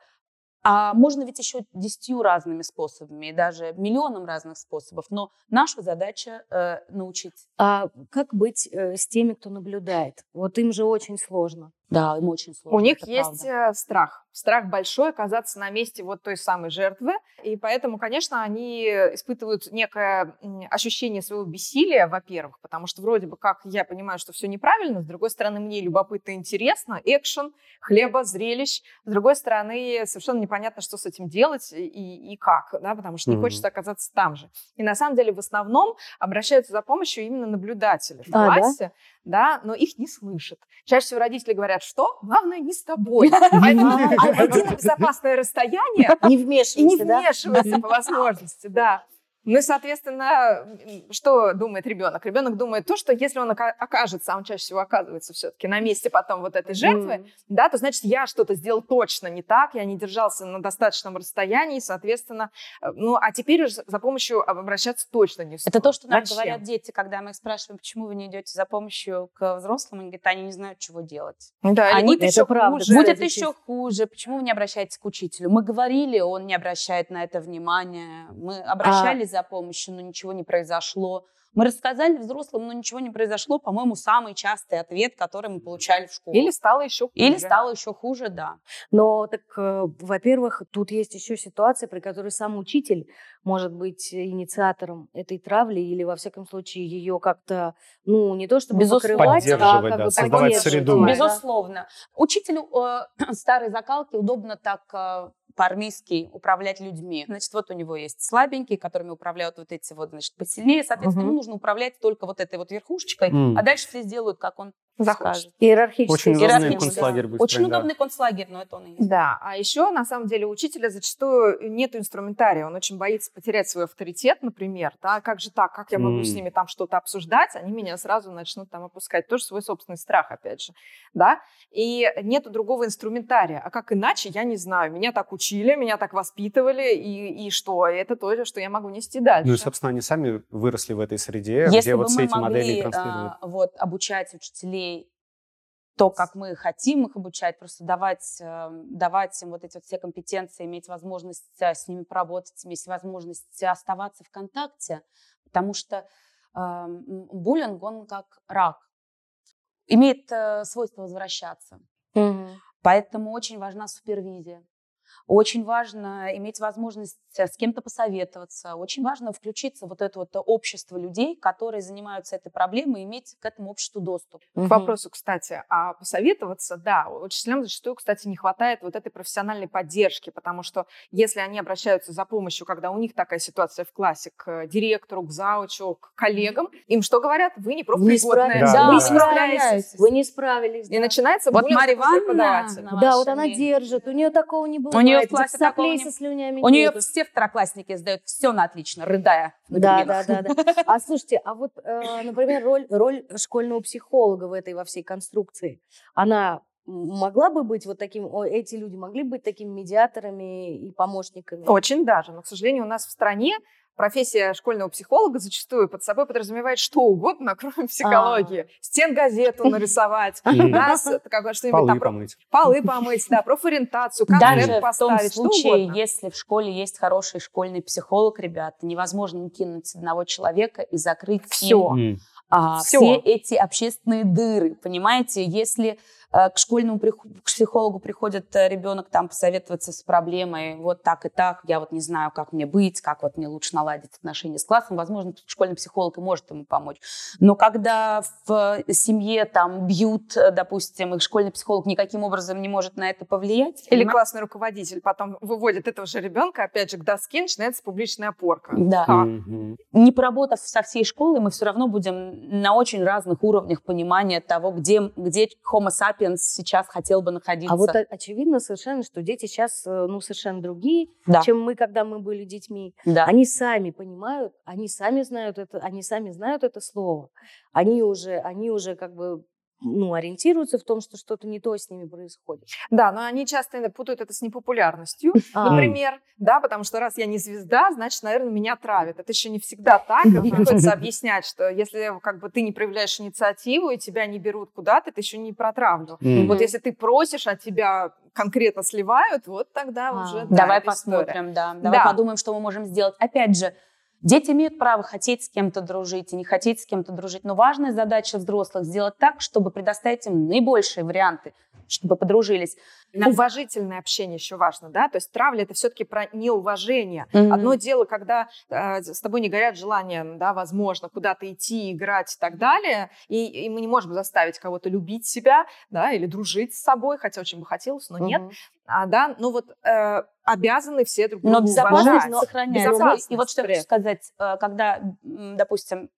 А можно ведь еще десятью разными способами, и даже миллионом разных способов. Но наша задача э, научить. А как быть э, с теми, кто наблюдает? Вот им же очень сложно. Да, им очень сложно. У них есть правда. Э, страх. Страх большой оказаться на месте вот той самой жертвы. И поэтому, конечно, они испытывают некое ощущение своего бессилия, во-первых, потому что вроде бы как я понимаю, что все неправильно, с другой стороны, мне любопытно и интересно, экшен, хлеба, зрелищ. С другой стороны, совершенно непонятно, что с этим делать и, и как, да, потому что не mm-hmm. хочется оказаться там же. И на самом деле в основном обращаются за помощью именно наблюдатели в а, классе, да? Да, но их не слышат. Чаще всего родители говорят, что главное не с тобой. <laughs> Найди безопасное расстояние и не вмешивайся по возможности, да. Ну и, соответственно, что думает ребенок? Ребенок думает то, что если он окажется, а он чаще всего оказывается все-таки на месте потом вот этой жертвы, mm. да, то значит, я что-то сделал точно не так, я не держался на достаточном расстоянии, соответственно, э, ну, а теперь уже за помощью обращаться точно не стоит. Это то, что нам Зачем? говорят дети, когда мы их спрашиваем, почему вы не идете за помощью к взрослым, они говорят, они не знают, чего делать. Да, они будет еще правда, хуже. Будет еще хуже. Почему вы не обращаетесь к учителю? Мы говорили, он не обращает на это внимания. Мы обращались а за помощью, но ничего не произошло. Мы рассказали взрослым, но ничего не произошло. По-моему, самый частый ответ, который мы получали в школе. Или стало еще хуже. Или стало еще хуже, да. Но так, э, во-первых, тут есть еще ситуация, при которой сам учитель может быть инициатором этой травли или, во всяком случае, ее как-то, ну, не то чтобы покрывать, а как да, бы создавать среду. Безусловно. Учителю э, <clears throat> старой закалки удобно так э, по-армейски управлять людьми. Значит, вот у него есть слабенькие, которыми управляют вот эти вот, значит, посильнее. Соответственно, угу. ему нужно управлять только вот этой вот верхушечкой, mm. а дальше все сделают, как он захочет. Иерархически. Очень удобный концлагерь да. Очень удобный концлагерь, но это он и есть. Да, а еще, на самом деле, у учителя зачастую нет инструментария. Он очень боится потерять свой авторитет, например. Да? Как же так? Как я могу mm. с ними там что-то обсуждать? Они меня сразу начнут там опускать. Тоже свой собственный страх, опять же. Да? И нету другого инструментария. А как иначе, я не знаю. Меня так учили, меня так воспитывали, и, и что? И это то, что я могу нести дальше. Ну и, собственно, они сами выросли в этой среде, Если где вот все эти могли, модели транслируют. А, вот, обучать учителей то, как мы хотим их обучать, просто давать, эм, давать им вот эти вот все компетенции, иметь возможность э, с ними поработать, иметь возможность оставаться в контакте, потому что э, буллинг, он как рак, имеет э, свойство возвращаться. Угу. Поэтому очень важна супервизия. Очень важно иметь возможность э, с кем-то посоветоваться. Очень важно включиться в вот это вот общество людей, которые занимаются этой проблемой, иметь к этому обществу доступ. К вопросу, кстати, а посоветоваться, да, учителям зачастую, кстати, не хватает вот этой профессиональной поддержки, потому что если они обращаются за помощью, когда у них такая ситуация в классе, к директору, к заучу, к коллегам, им что говорят? Вы не профпригодные. Да. Вы не справились. Вы не справились. И да. начинается вот Марья Ивановна, Да, вот она держит. У нее такого не было. У нее в классе не... со слюнями У нее все второклассники сдают все на отлично, рыдая. Да, да, да, да. А слушайте, а вот, э, например, роль, роль школьного психолога в этой во всей конструкции, она могла бы быть вот таким, эти люди могли быть такими медиаторами и помощниками? Очень даже, но, к сожалению, у нас в стране профессия школьного психолога зачастую под собой подразумевает что угодно, <laughs> кроме психологии. А-а-а. Стен газету <laughs> нарисовать, да, <laughs> что-нибудь там. помыть. Полы помыть, да, профориентацию, концерт поставить, в случае, если в школе есть хороший школьный психолог, ребята, невозможно не кинуть одного человека и закрыть все. А, все эти общественные дыры, понимаете, если к школьному к психологу приходит э, ребенок там посоветоваться с проблемой, вот так и так, я вот не знаю, как мне быть, как вот мне лучше наладить отношения с классом, возможно, школьный психолог и может ему помочь. Но когда в семье там бьют, э, допустим, и школьный психолог никаким образом не может на это повлиять. Или понимаете? классный руководитель потом выводит этого же ребенка, опять же, к доске, начинается публичная опорка. Да. Mm-hmm. Не поработав со всей школой, мы все равно будем на очень разных уровнях понимания того, где, где homo sapiens сапиенс сейчас хотел бы находиться. А вот очевидно совершенно, что дети сейчас э, ну, совершенно другие, да. чем мы, когда мы были детьми. Да. Они сами понимают, они сами знают это, они сами знают это слово. Они уже, они уже как бы ну, ориентируются в том, что что-то не то с ними происходит. Да, но они часто путают это с непопулярностью, <laughs> а. например, да, потому что раз я не звезда, значит, наверное, меня травят. Это еще не всегда так. <laughs> Приходится объяснять, что если как бы ты не проявляешь инициативу и тебя не берут куда-то, это еще не про травлю. Вот если ты просишь, а тебя конкретно сливают, вот тогда а, уже... Да, давай посмотрим, да. Давай да. подумаем, что мы можем сделать. Опять же, Дети имеют право хотеть с кем-то дружить и не хотеть с кем-то дружить, но важная задача взрослых сделать так, чтобы предоставить им наибольшие варианты, чтобы подружились. Уважительное общение еще важно, да, то есть травля это все-таки про неуважение. Mm-hmm. Одно дело, когда э, с тобой не горят желания, да, возможно, куда-то идти, играть и так далее, и, и мы не можем заставить кого-то любить себя, да, или дружить с собой, хотя очень бы хотелось, но mm-hmm. нет. А, да, ну вот э, обязаны все друг друга Но безопасность сохраняется. Безопасность, и вот что я хочу сказать, э, когда, допустим,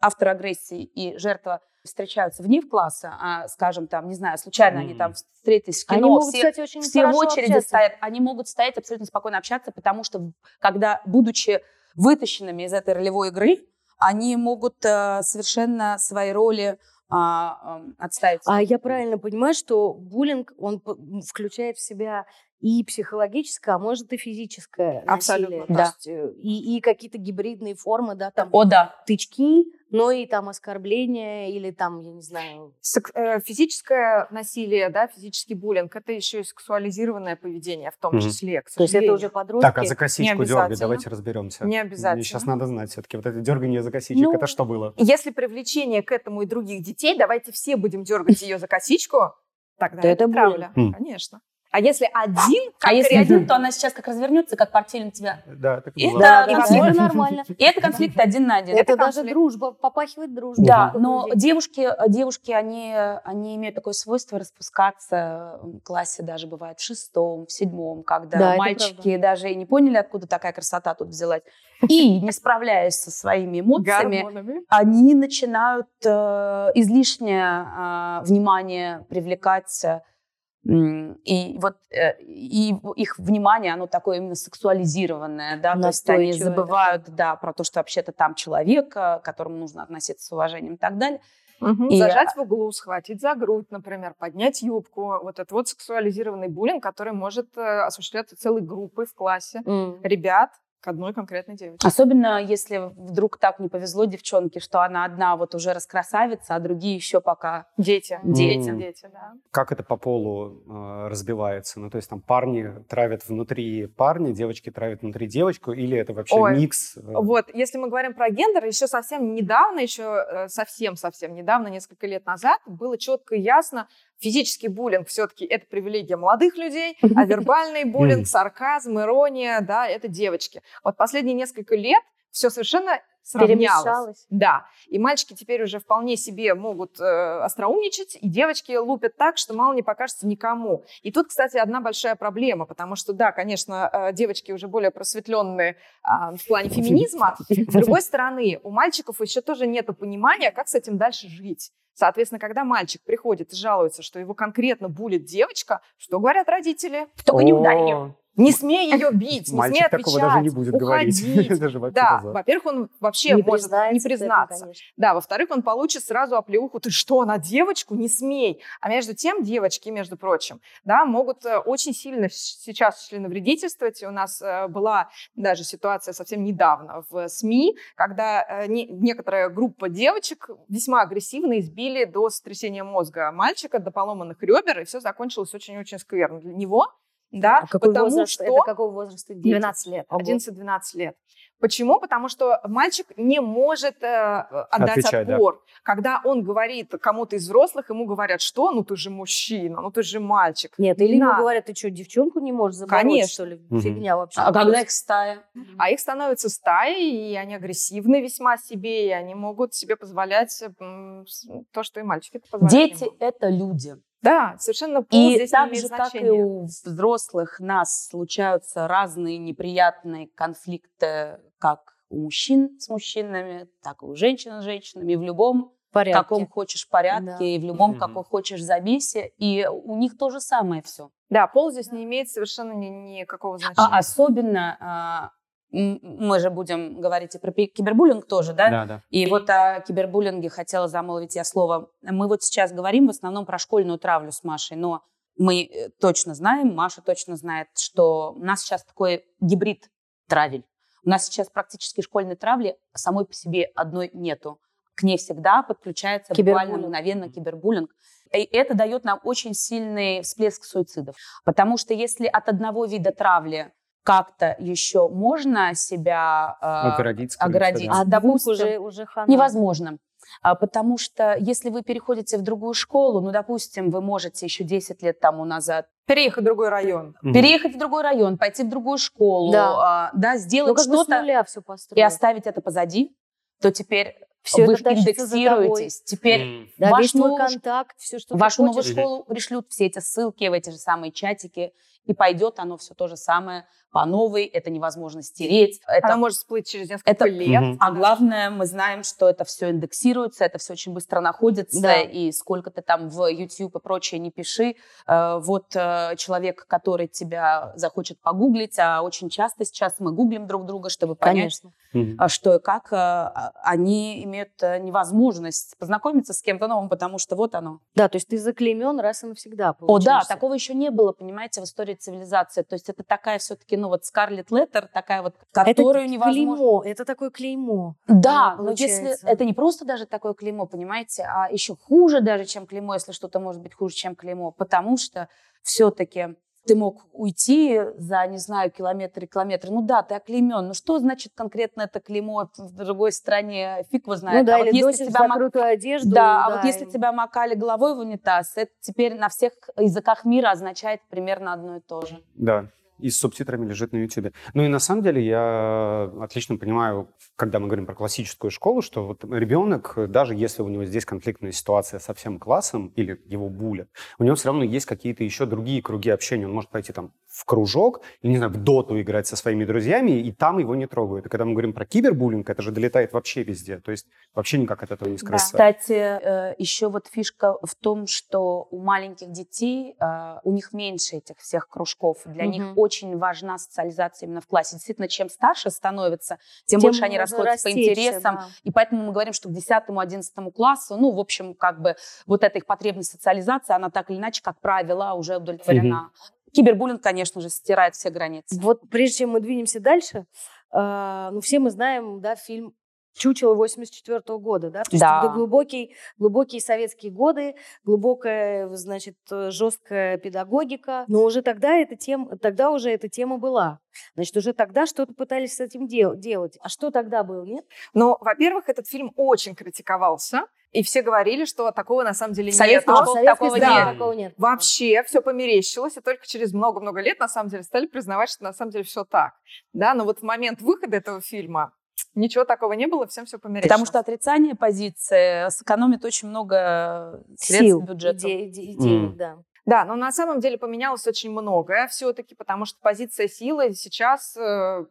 автор агрессии и жертва встречаются вне в класса, а, скажем, там, не знаю, случайно mm. они там встретились в кино, они могут, все, кстати, очень все в очереди общаться. стоят, они могут стоять абсолютно спокойно общаться, потому что, когда, будучи вытащенными из этой ролевой игры, они могут э, совершенно свои роли а, отставить. А я правильно понимаю, что буллинг, он включает в себя и психологическое, а может и физическое Абсолютно, насилие. Да. То есть, э, и, и какие-то гибридные формы, да, там О, да. тычки, но и там оскорбления или там, я не знаю... Э, физическое насилие, да, физический буллинг, это еще и сексуализированное поведение в том mm-hmm. числе, То есть это уже подростки? Так, а за косичку дергать, давайте разберемся. Не обязательно. Мне сейчас надо знать все-таки, вот это дергание за косичек, ну, это что было? Если привлечение к этому и других детей, давайте все будем дергать ее за косичку, тогда это травля, конечно. А если один А если один, то она сейчас как развернется, как портфель на тебя. Да, так и это да, конфликт. нормально. И это конфликт один на один. Это, это даже дружба, попахивает дружбой. Да, но девушки, девушки, они, они имеют такое свойство распускаться в классе даже бывает в шестом, в седьмом, когда да, мальчики даже и не поняли, откуда такая красота тут взялась. И, не справляясь со своими эмоциями, они начинают э, излишнее э, внимание привлекать и вот э, и их внимание, оно такое именно сексуализированное, да, то есть они забывают, да, про то, что вообще-то там человек, к которому нужно относиться с уважением и так далее. Угу. И... Зажать в углу, схватить за грудь, например, поднять юбку. Вот это вот сексуализированный буллинг, который может э, осуществляться целой группой в классе mm. ребят, к одной конкретной девочке. Особенно, если вдруг так не повезло девчонке, что она одна вот уже раскрасавица, а другие еще пока дети. Дети. Mm. дети да. Как это по полу э, разбивается? Ну, то есть там парни травят внутри парня, девочки травят внутри девочку, или это вообще Ой, микс? Э? Вот, если мы говорим про гендер, еще совсем недавно, еще совсем-совсем э, недавно, несколько лет назад, было четко и ясно, Физический буллинг все-таки это привилегия молодых людей, <laughs> а вербальный буллинг, сарказм, ирония, да, это девочки. Вот последние несколько лет все совершенно сравнялось. Да. И мальчики теперь уже вполне себе могут э, остроумничать, и девочки лупят так, что мало не покажется никому. И тут, кстати, одна большая проблема, потому что, да, конечно, э, девочки уже более просветленные э, в плане феминизма. С другой стороны, у мальчиков еще тоже нет понимания, как с этим дальше жить. Соответственно, когда мальчик приходит и жалуется, что его конкретно булит девочка, что говорят родители? Только не ударь ее. Не смей ее бить, не Мальчик смей отвечать, такого даже не будет уходить. говорить. <laughs> даже да, во-первых, он вообще не может не признаться. Это, да, во-вторых, он получит сразу оплеуху, ты что, на девочку? Не смей. А между тем, девочки, между прочим, да, могут э, очень сильно сейчас членовредительствовать. У нас э, была даже ситуация совсем недавно в СМИ, когда э, некоторая группа девочек весьма агрессивно избили до сотрясения мозга мальчика, до поломанных ребер, и все закончилось очень-очень скверно для него да, а какой потому возраст? что... Это какого возраста дети? 12 лет, 11-12 лет. Почему? Потому что мальчик не может э, отдать Отвечать, отпор. Да. Когда он говорит кому-то из взрослых, ему говорят, что? Ну, ты же мужчина, ну, ты же мальчик. Нет, или ему говорят, ты что, девчонку не можешь забороть, Конечно. что ли? Угу. Фигня вообще. А когда их стая? А их становится стаей, и они агрессивны весьма себе, и они могут себе позволять то, что и мальчики позволяют. Дети — это люди. Да, совершенно пол и здесь так же, значения. как и у взрослых нас случаются разные неприятные конфликты, как у мужчин с мужчинами, так и у женщин с женщинами, в любом порядке. каком хочешь порядке, да. и в любом mm каком хочешь забесе, и у них то же самое все. Да, пол здесь не имеет совершенно ни, никакого а значения. А особенно мы же будем говорить и про кибербуллинг тоже, да? Да, да. И вот о кибербуллинге хотела замолвить я слово. Мы вот сейчас говорим в основном про школьную травлю с Машей, но мы э, точно знаем, Маша точно знает, что у нас сейчас такой гибрид травель. У нас сейчас практически школьной травли самой по себе одной нету. к ней всегда подключается буквально мгновенно кибербуллинг. И это дает нам очень сильный всплеск суицидов. Потому что если от одного вида травли как-то еще можно себя э, Оградить, оградить. да. А допустим, уже, уже хана. невозможно. А, Потому что если вы переходите в другую школу, ну, допустим, вы можете еще 10 лет тому назад Переехать в другой район. Мгм. переехать в другой район, пойти в другую школу, Да. а, да, Ну, сделать с что-то нуля все и оставить это позади, то теперь Все вы это индексируетесь. Теперь М. Да, ваш новый контакт, все, что вашу новую школу пришлют все эти ссылки в эти же самые чатики, и пойдет оно все то же самое по новой, это невозможно стереть. Это Она может всплыть через несколько это- лет. Мгм. А главное, мы знаем, что это все индексируется, это все очень быстро находится, Да. и сколько ты там в YouTube и прочее не пиши. э, Вот э, человек, который тебя захочет погуглить, а очень часто сейчас мы гуглим друг друга, чтобы понять, Конечно. А, что и как, э, а, они имеют невозможность познакомиться с кем-то новым, потому что вот оно. Да, то есть ты заклеймен раз и навсегда, О, да, такого еще не было, понимаете, в истории цивилизации. То есть это такая все-таки, ну вот Скарлетт Леттер, такая вот, Это которую невозможно... клеймо, это такое клеймо. Да, но если это не просто даже такое клеймо, понимаете, а еще хуже даже, чем клеймо, если что-то может быть хуже, чем клеймо, потому что все-таки ты мог уйти за, не знаю, километры, километры. Ну да, ты оклеймен. Ну что значит конкретно это клеймо в другой стране? Фиг его знает. Ну да, а вот или если носишь тебя мак- одежду. Да, а вот если тебя макали головой в унитаз, это теперь на всех языках мира означает примерно одно и то же. Да, и с субтитрами лежит на YouTube. Ну и на самом деле я отлично понимаю, когда мы говорим про классическую школу, что вот ребенок, даже если у него здесь конфликтная ситуация со всем классом или его булят, у него все равно есть какие-то еще другие круги общения. Он может пойти там в кружок, или, не знаю, в доту играть со своими друзьями, и там его не трогают. И когда мы говорим про кибербуллинг, это же долетает вообще везде. То есть вообще никак от этого не скрыться. Кстати, э, еще вот фишка в том, что у маленьких детей э, у них меньше этих всех кружков. Для них Мгм. Очень важна социализация именно в классе. Действительно, чем старше становятся, тем, Тем больше они расходятся по интересам. да. И поэтому мы говорим, что к 10-11 классу, ну, в общем, как бы вот эта их потребность социализации, она так или иначе, как правило, уже удовлетворена. Кибербуллинг, конечно же, стирает все границы. Вот прежде чем мы двинемся дальше, э, ну все мы знаем, да, фильм «Чучело» 84 года, да? То есть Да. это глубокий, глубокие советские годы, глубокая, значит, э, жесткая педагогика. Но уже тогда эта тема, тогда уже эта тема была. Значит, уже тогда что-то пытались с этим дел- делать. А что тогда было, нет? Но, во-первых, этот фильм очень критиковался, и все говорили, что такого на самом деле В советской нет. А, такого стране нет. такого нет. Вообще все померещилось, и только через много-много лет на самом деле стали признавать, что на самом деле все так. Да, но вот в момент выхода этого фильма ничего такого не было, всем все померещилось. Потому что отрицание позиции сэкономит очень много средств Сил, бюджета. иде- иде- денег, Мгм. да. Да, но на самом деле поменялось очень многое все-таки, потому что позиция силы сейчас э,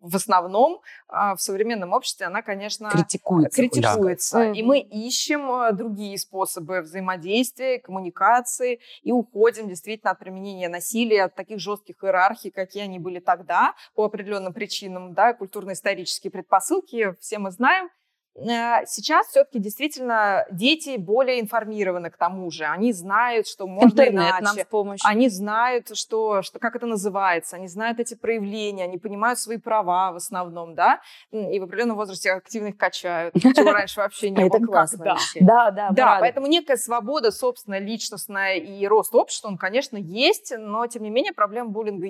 в основном а, в современном обществе, она, конечно, Критикуется. критикуется. Да. И мы ищем э, другие способы взаимодействия, коммуникации и уходим действительно от применения насилия, от таких жестких иерархий, какие они были тогда, по определенным причинам, да, культурно-исторические предпосылки, все мы знаем. Э, Сейчас все-таки действительно дети более информированы к тому же. Они знают, что можно Интернет иначе. нам в помощь. Они знают, что, что, как это называется, они знают эти проявления, они понимают свои права в основном, да, и в определенном возрасте активно их качают, <laughs> чего раньше вообще не А это было. классно никогда. вообще. Да, да, Да, поэтому некая свобода, собственно, личностная и рост общества, он, конечно, есть, но, тем не менее, проблема буллинга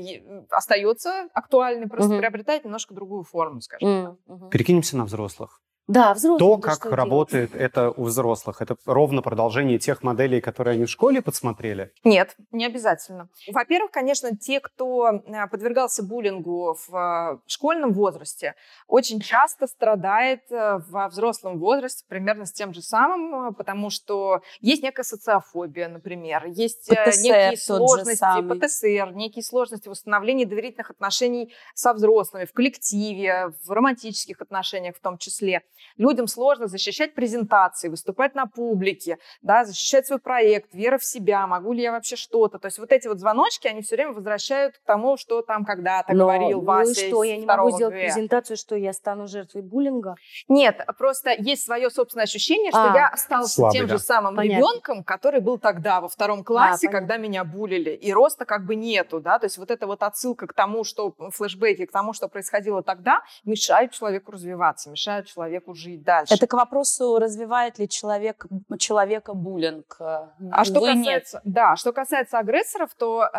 остается актуальной, просто приобретает немножко другую форму, скажем. Мгм. Перекинемся на взрослых. Да, взрослые. То, как что делать? работает это у взрослых, это ровно продолжение тех моделей, которые они в школе подсмотрели. Нет, не обязательно. Во-первых, конечно, те, кто э, подвергался буллингу в э, школьном возрасте, очень часто страдает э, во взрослом возрасте примерно с тем же самым, потому что есть некая социофобия, например, есть ПТСР некие сложности. ПТСР, некие сложности в установлении доверительных отношений со взрослыми, в коллективе, в романтических отношениях в том числе. Людям сложно защищать презентации, выступать на публике, да, защищать свой проект, вера в себя, могу ли я вообще что-то. То есть вот эти вот звоночки, они все время возвращают к тому, что там когда-то Но, говорил ну и Вася что, из я не могу сделать Г. презентацию, что я стану жертвой буллинга? Нет, просто есть свое собственное ощущение, что А, я остался слабый, тем да. же самым Понятно. ребенком, который был тогда во втором классе, понятно. когда меня булили, и роста как бы нету, да, то есть вот эта вот отсылка к тому, что флешбеки, к тому, что происходило тогда, мешают человеку развиваться, мешают человеку человеку жить дальше. Это к вопросу, развивает ли человек, человека буллинг. А что касается, да, что касается агрессоров, то э,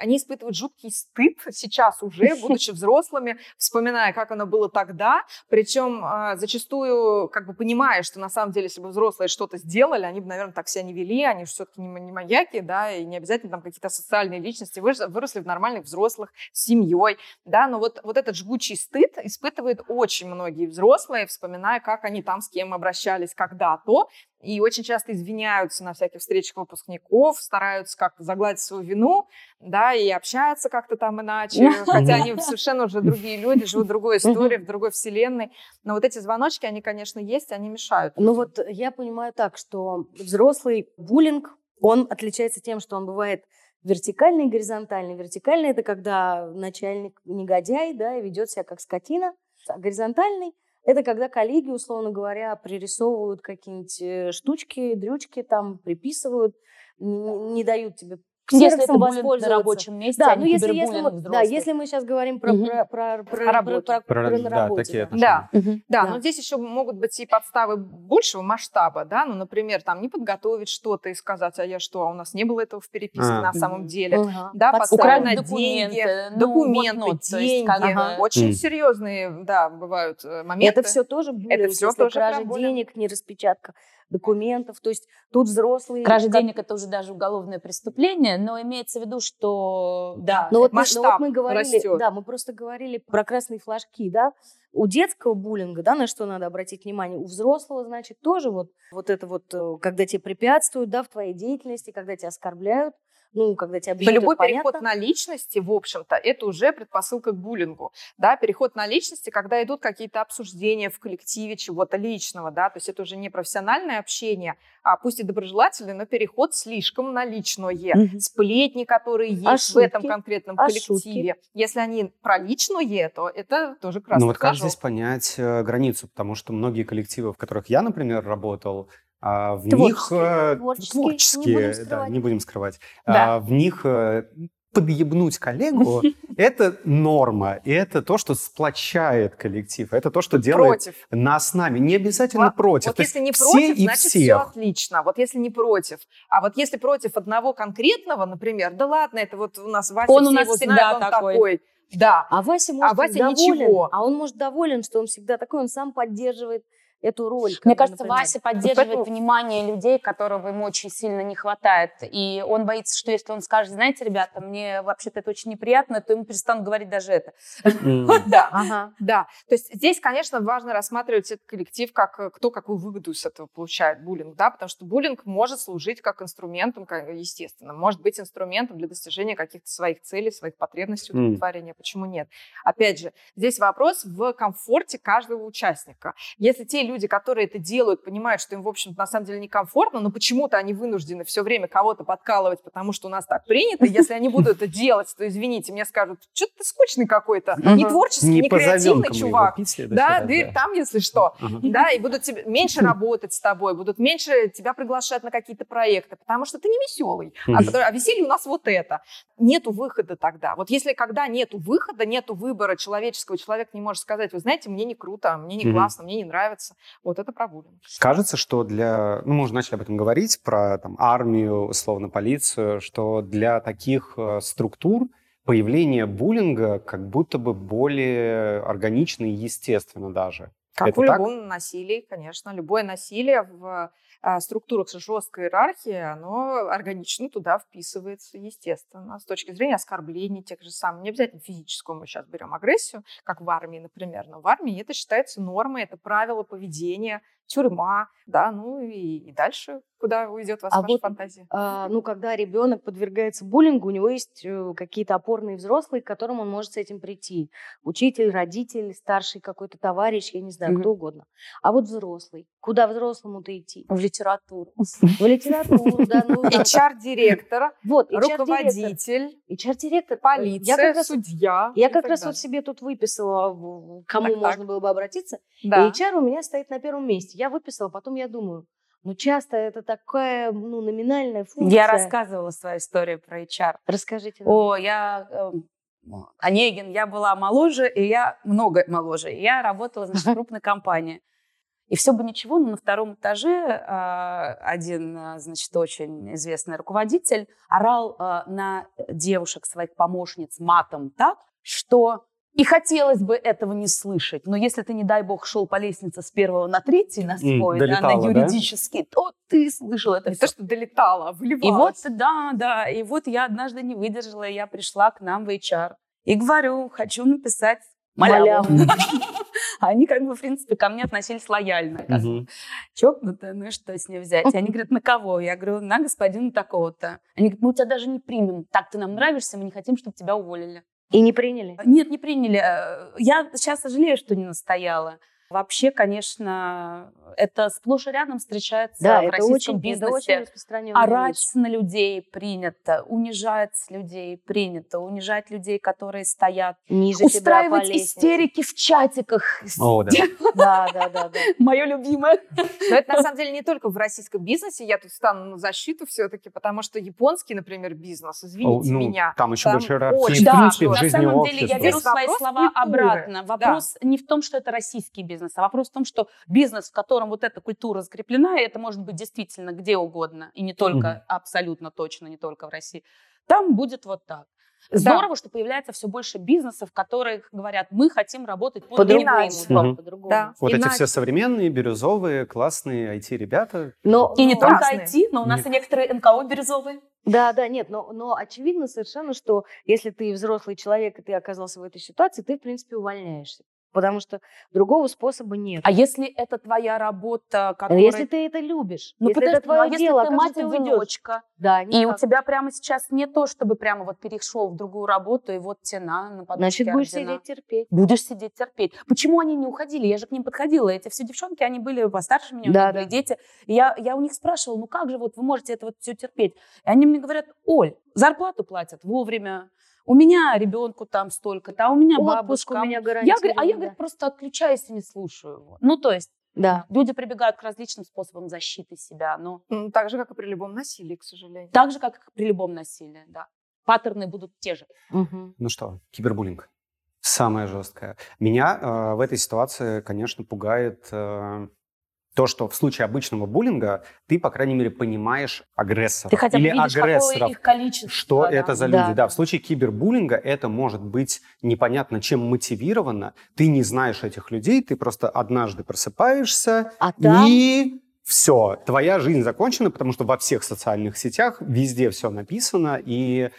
они испытывают жуткий стыд сейчас уже, <laughs> будучи взрослыми, вспоминая, как оно было тогда. Причем э, зачастую, как бы понимая, что на самом деле, если бы взрослые что-то сделали, они бы, наверное, так себя не вели, они же все-таки не, не маньяки, да, и не обязательно там какие-то социальные личности, выросли в нормальных взрослых, с семьей, да, но вот, вот этот жгучий стыд испытывают очень многие взрослые, вспоминая, как они там с кем обращались когда-то, и очень часто извиняются на всяких встречах выпускников, стараются как-то загладить свою вину, да, и общаются как-то там иначе, <laughs> хотя они совершенно уже другие люди, живут в другой истории, в другой вселенной. Но вот эти звоночки, они, конечно, есть, они мешают. Ну вот я понимаю так, что взрослый буллинг, он отличается тем, что он бывает вертикальный и горизонтальный. Вертикальный – это когда начальник негодяй, да, и ведет себя как скотина. А горизонтальный это когда коллеги, условно говоря, пририсовывают какие-нибудь э, штучки, дрючки, там приписывают, не, не дают тебе если это воспользоваться. на рабочем месте, да, а ну если, если мы, да, если мы сейчас говорим про, угу. про, про, про, работу. про, про, про, про да, такие да. Да. Угу. да, да, но здесь еще могут быть и подставы большего масштаба, да, ну, например, там не подготовить что-то и сказать, а я что, а у нас не было этого в переписке а. на самом деле, угу. да, подставы на деньги, ну, документы, вот, деньги, ага. очень mm. серьезные, да, бывают э, моменты. Это все тоже буллинг, это все тоже кража денег, не распечатка документов. То есть тут взрослые... Кража как... денег – это уже даже уголовное преступление, но имеется в виду, что... Да, но вот, масштаб мы, но вот мы говорили, растет. Да, мы просто говорили про красные флажки, да, у детского буллинга, да, на что надо обратить внимание, у взрослого, значит, тоже вот, вот это вот, э, когда тебе препятствуют, да, в твоей деятельности, когда тебя оскорбляют, ну, когда тебя бьют, Любой переход понятно. на личности, в общем-то, это уже предпосылка к буллингу. Да, переход на личности, когда идут какие-то обсуждения в коллективе чего-то личного, да, то есть это уже не профессиональное общение, а пусть и доброжелательный, но переход слишком на личное. Угу. Сплетни, которые есть а в этом конкретном а коллективе. Шутки? Если они про личное, то это тоже красный Ну вот как здесь понять э, границу? Потому что многие коллективы, в которых я, например, работал, а в творческие, них творческие, творческие не да, не будем скрывать, да. а, в них э, подъебнуть коллегу <laughs> – это норма, и это то, что сплочает коллектив, это то, что делает против. нас нами. Не обязательно вот, против. Вот если не против, значит все отлично. Вот если не против. А вот если против одного конкретного, например, да ладно, это вот у нас Вася, он у нас всегда знают, такой. такой. Да. А Вася может а Вася доволен, ничего. А он может доволен, что он всегда такой, он сам поддерживает эту роль. Мне кажется, например. Вася поддерживает Поэтому... внимание людей, которого ему очень сильно не хватает. И он боится, что если он скажет, знаете, ребята, мне вообще-то это очень неприятно, то ему перестанут говорить даже это. Да, да. То есть здесь, конечно, важно рассматривать этот коллектив, как э, кто какую выгоду с этого получает буллинг, да, потому что буллинг может служить как инструментом, естественно, может быть инструментом для достижения каких-то своих целей, своих потребностей удовлетворения. Почему нет? Опять же, здесь вопрос в комфорте каждого участника. Если те люди, люди, которые это делают, понимают, что им, в общем-то, на самом деле некомфортно, но почему-то они вынуждены все время кого-то подкалывать, потому что у нас так принято. Если они будут это делать, то, извините, мне скажут, что ты скучный какой-то, не творческий, не креативный чувак. Да, дверь там, если что. Да, и будут тебе меньше работать с тобой, будут меньше тебя приглашать на какие-то проекты, потому что ты не веселый. А, а веселье у нас вот это. Нету выхода тогда. Вот если когда нету выхода, нету выбора человеческого, человек не может сказать, вы знаете, мне не круто, мне не классно, мне не нравится. Вот это про буллинг. Кажется, что для... Ну, мы уже начали об этом говорить, про там, армию, условно, полицию, что для таких э, структур появление буллинга как будто бы более органично и естественно даже. Как это в любом так? насилии, конечно. Любое насилие в а, структурах жесткой иерархии, оно органично туда вписывается, естественно. С точки зрения оскорблений тех же самых. Не обязательно физическую мы сейчас берем агрессию, как в армии, например. Но в армии это считается нормой, это правило поведения, тюрьма, да, ну и, и дальше куда уйдет вас а ваша вот, фантазия? А, ну, когда ребенок подвергается буллингу, у него есть э, какие-то опорные взрослые, к которым он может с этим прийти. Учитель, родитель, старший какой-то товарищ, я не знаю, mm-hmm. кто угодно. А вот взрослый. Куда взрослому-то идти? В литературу. В литературу, да. Ну, HR-директор, <laughs> вот, руководитель, HR-директор, полиция, судья. Я как раз вот себе тут выписала, кому можно было бы обратиться. И HR у меня стоит на первом месте. Я выписала, потом я думаю, ну, часто это такая, ну, номинальная функция. Я рассказывала свою историю про HR. Расскажите. Нам. О, я... Э, Онегин, я была моложе, и я много моложе. Я работала, значит, в <laughs> крупной компании. И все бы ничего, но на втором этаже э, один, э, значит, очень известный руководитель орал э, на девушек, своих помощниц матом так, что и хотелось бы этого не слышать. Но если ты, не дай бог, шел по лестнице с первого на третий на свой, да, на юридический, да? то ты слышал это не все. то, что долетало, выливалось. И вот, да, да. И вот я однажды не выдержала, и я пришла к нам в HR. И говорю, хочу написать маляву. <laughs> Они как бы, в принципе, ко мне относились лояльно. Угу. Чокнутая, ну и что с ней взять? И они говорят, на кого? Я говорю, на господина такого-то. Они говорят, мы у тебя даже не примем. Так ты нам нравишься, мы не хотим, чтобы тебя уволили. И не приняли? Нет, не приняли. Э, я сейчас сожалею, что не настояла. Вообще, конечно, это сплошь и рядом встречается да, в это российском очень, бизнесе. Это очень распространенная Орать вещь. на людей принято, унижать людей принято, унижать людей, которые стоят. Ниже Устраивать тебя истерики в чатиках. О, да. <laughs> Да, да, да. да. Мое любимое. Но это на самом деле не только в российском бизнесе. Я тут стану на защиту все-таки, потому что японский, например, бизнес, извините О, ну, меня. Там еще больше иерархии, в Да, на самом общества. деле я беру свои слова культуры. обратно. Вопрос не в том, что это российский бизнес, а вопрос в том, что бизнес, в котором вот эта культура закреплена, и это может быть действительно где угодно, и не только, Мгм. абсолютно точно, не только в России, там будет вот так. Здорово, что появляется все больше бизнесов, которые говорят, мы хотим работать по По-другому. другому. Иначе. да. Да. Вот эти Иначе. все современные, бирюзовые, классные IT-ребята. Но, И не ну, только. IT, но у нас Нет. и некоторые НКО бирюзовые. Да, да, нет, но, но очевидно совершенно, что если ты взрослый человек, и ты оказался в этой ситуации, ты, в принципе, увольняешься. Потому что другого способа нет. А если это твоя работа, которая... если ты это любишь, Ну, если подожди, это твое ну, а если дело, ты как же ты мать-одиночка, Да, И у тебя прямо сейчас не то, чтобы прямо вот перешел в другую работу, и вот тена на подушке Значит, будешь ордена. сидеть терпеть. Будешь сидеть терпеть. Почему они не уходили? Я же к ним подходила. Эти все девчонки, они были постарше меня, у Да, них были да. дети. И я, я у них спрашивала, ну как же вот вы можете это вот все терпеть? И они мне говорят, Оль, зарплату платят вовремя, у меня ребенку там столько-то, а у меня Отпуск бабушка. у меня Я говорю, а я говорю, просто отключаюсь и не слушаю его. Ну, то есть Да. люди прибегают к различным способам защиты себя, но Ну, Так же, как и при любом насилии, к сожалению. так же, как и при любом насилии, да. Паттерны будут те же. Мгм. Ну что, кибербуллинг. Самое жесткое. Меня э, в этой ситуации, конечно, пугает э, то, что в случае обычного буллинга ты, по крайней мере, понимаешь агрессора Ты хотя бы или видишь, агрессоров. их количество. Что да. это за люди? Да, да. в случае кибербуллинга это может быть непонятно чем мотивировано. Ты не знаешь этих людей, ты просто однажды просыпаешься А там и все, твоя жизнь закончена, потому что во всех социальных сетях везде все написано и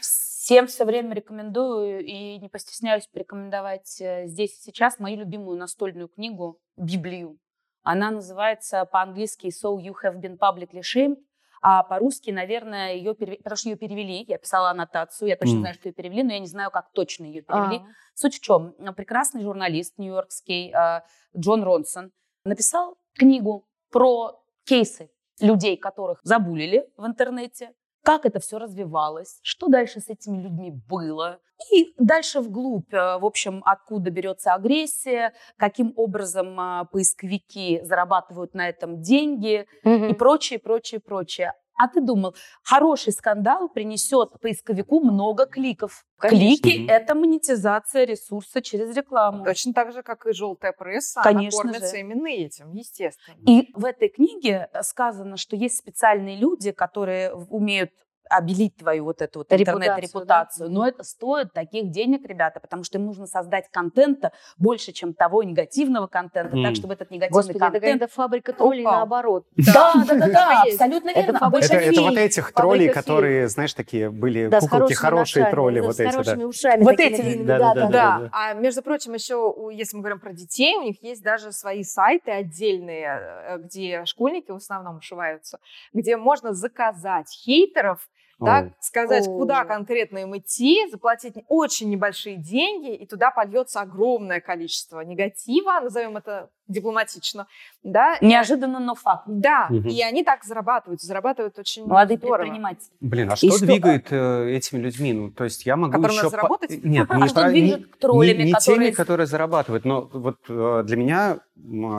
Всем все время рекомендую и не постесняюсь порекомендовать э, здесь и сейчас мою любимую настольную книгу «Библию». Она называется по-английски «So you have been publicly shamed», а по-русски, наверное, ее перевели, потому что ее перевели, я писала аннотацию, я точно Мгм. знаю, что ее перевели, но я не знаю, как точно ее перевели. А, Суть в чем? Прекрасный журналист нью-йоркский э, Джон Ронсон написал книгу про кейсы людей, которых забулили в интернете, как это все развивалось, что дальше с этими людьми было. И дальше вглубь, э, в общем, откуда берется агрессия, каким образом э, поисковики зарабатывают на этом деньги мгм. и прочее, прочее, прочее. А ты думал, хороший скандал принесет поисковику много кликов. Конечно. Клики это монетизация ресурса через рекламу. Точно так же, как и желтая пресса, Конечно она кормится же. именно этим, естественно. И в этой книге э, сказано, что есть специальные люди, которые умеют обелить твою вот эту вот Репутацию, интернет-репутацию. да? Но это стоит таких денег, ребята, потому что им нужно создать контента больше, чем того негативного контента, М. так, чтобы этот негативный Господи, это контент... какая-то фабрика троллей Упал. наоборот. Да, да, да, абсолютно Это верно. это, это вот этих троллей, которые, знаешь, такие были Да, куколки, хорошие тролли, вот эти, да. ушами. Вот эти, да, Да, да. а между прочим, еще, если мы говорим про детей, у них есть даже свои сайты отдельные, э, где школьники в основном ошиваются, где можно заказать хейтеров, Ой. сказать, О. куда конкретно им идти, заплатить очень небольшие деньги, и туда польется огромное количество негатива, назовем это дипломатично, да. Неожиданно, но факт. Да, Мгм. и они так зарабатывают, зарабатывают очень Молодые здорово. предприниматели. Блин, а И что, что- двигает э, этими людьми? Ну, то есть я могу Которые еще... заработать? Нет, А не, что про- движет не- троллями, не- не которые- теми, которые зарабатывают, но вот э, для меня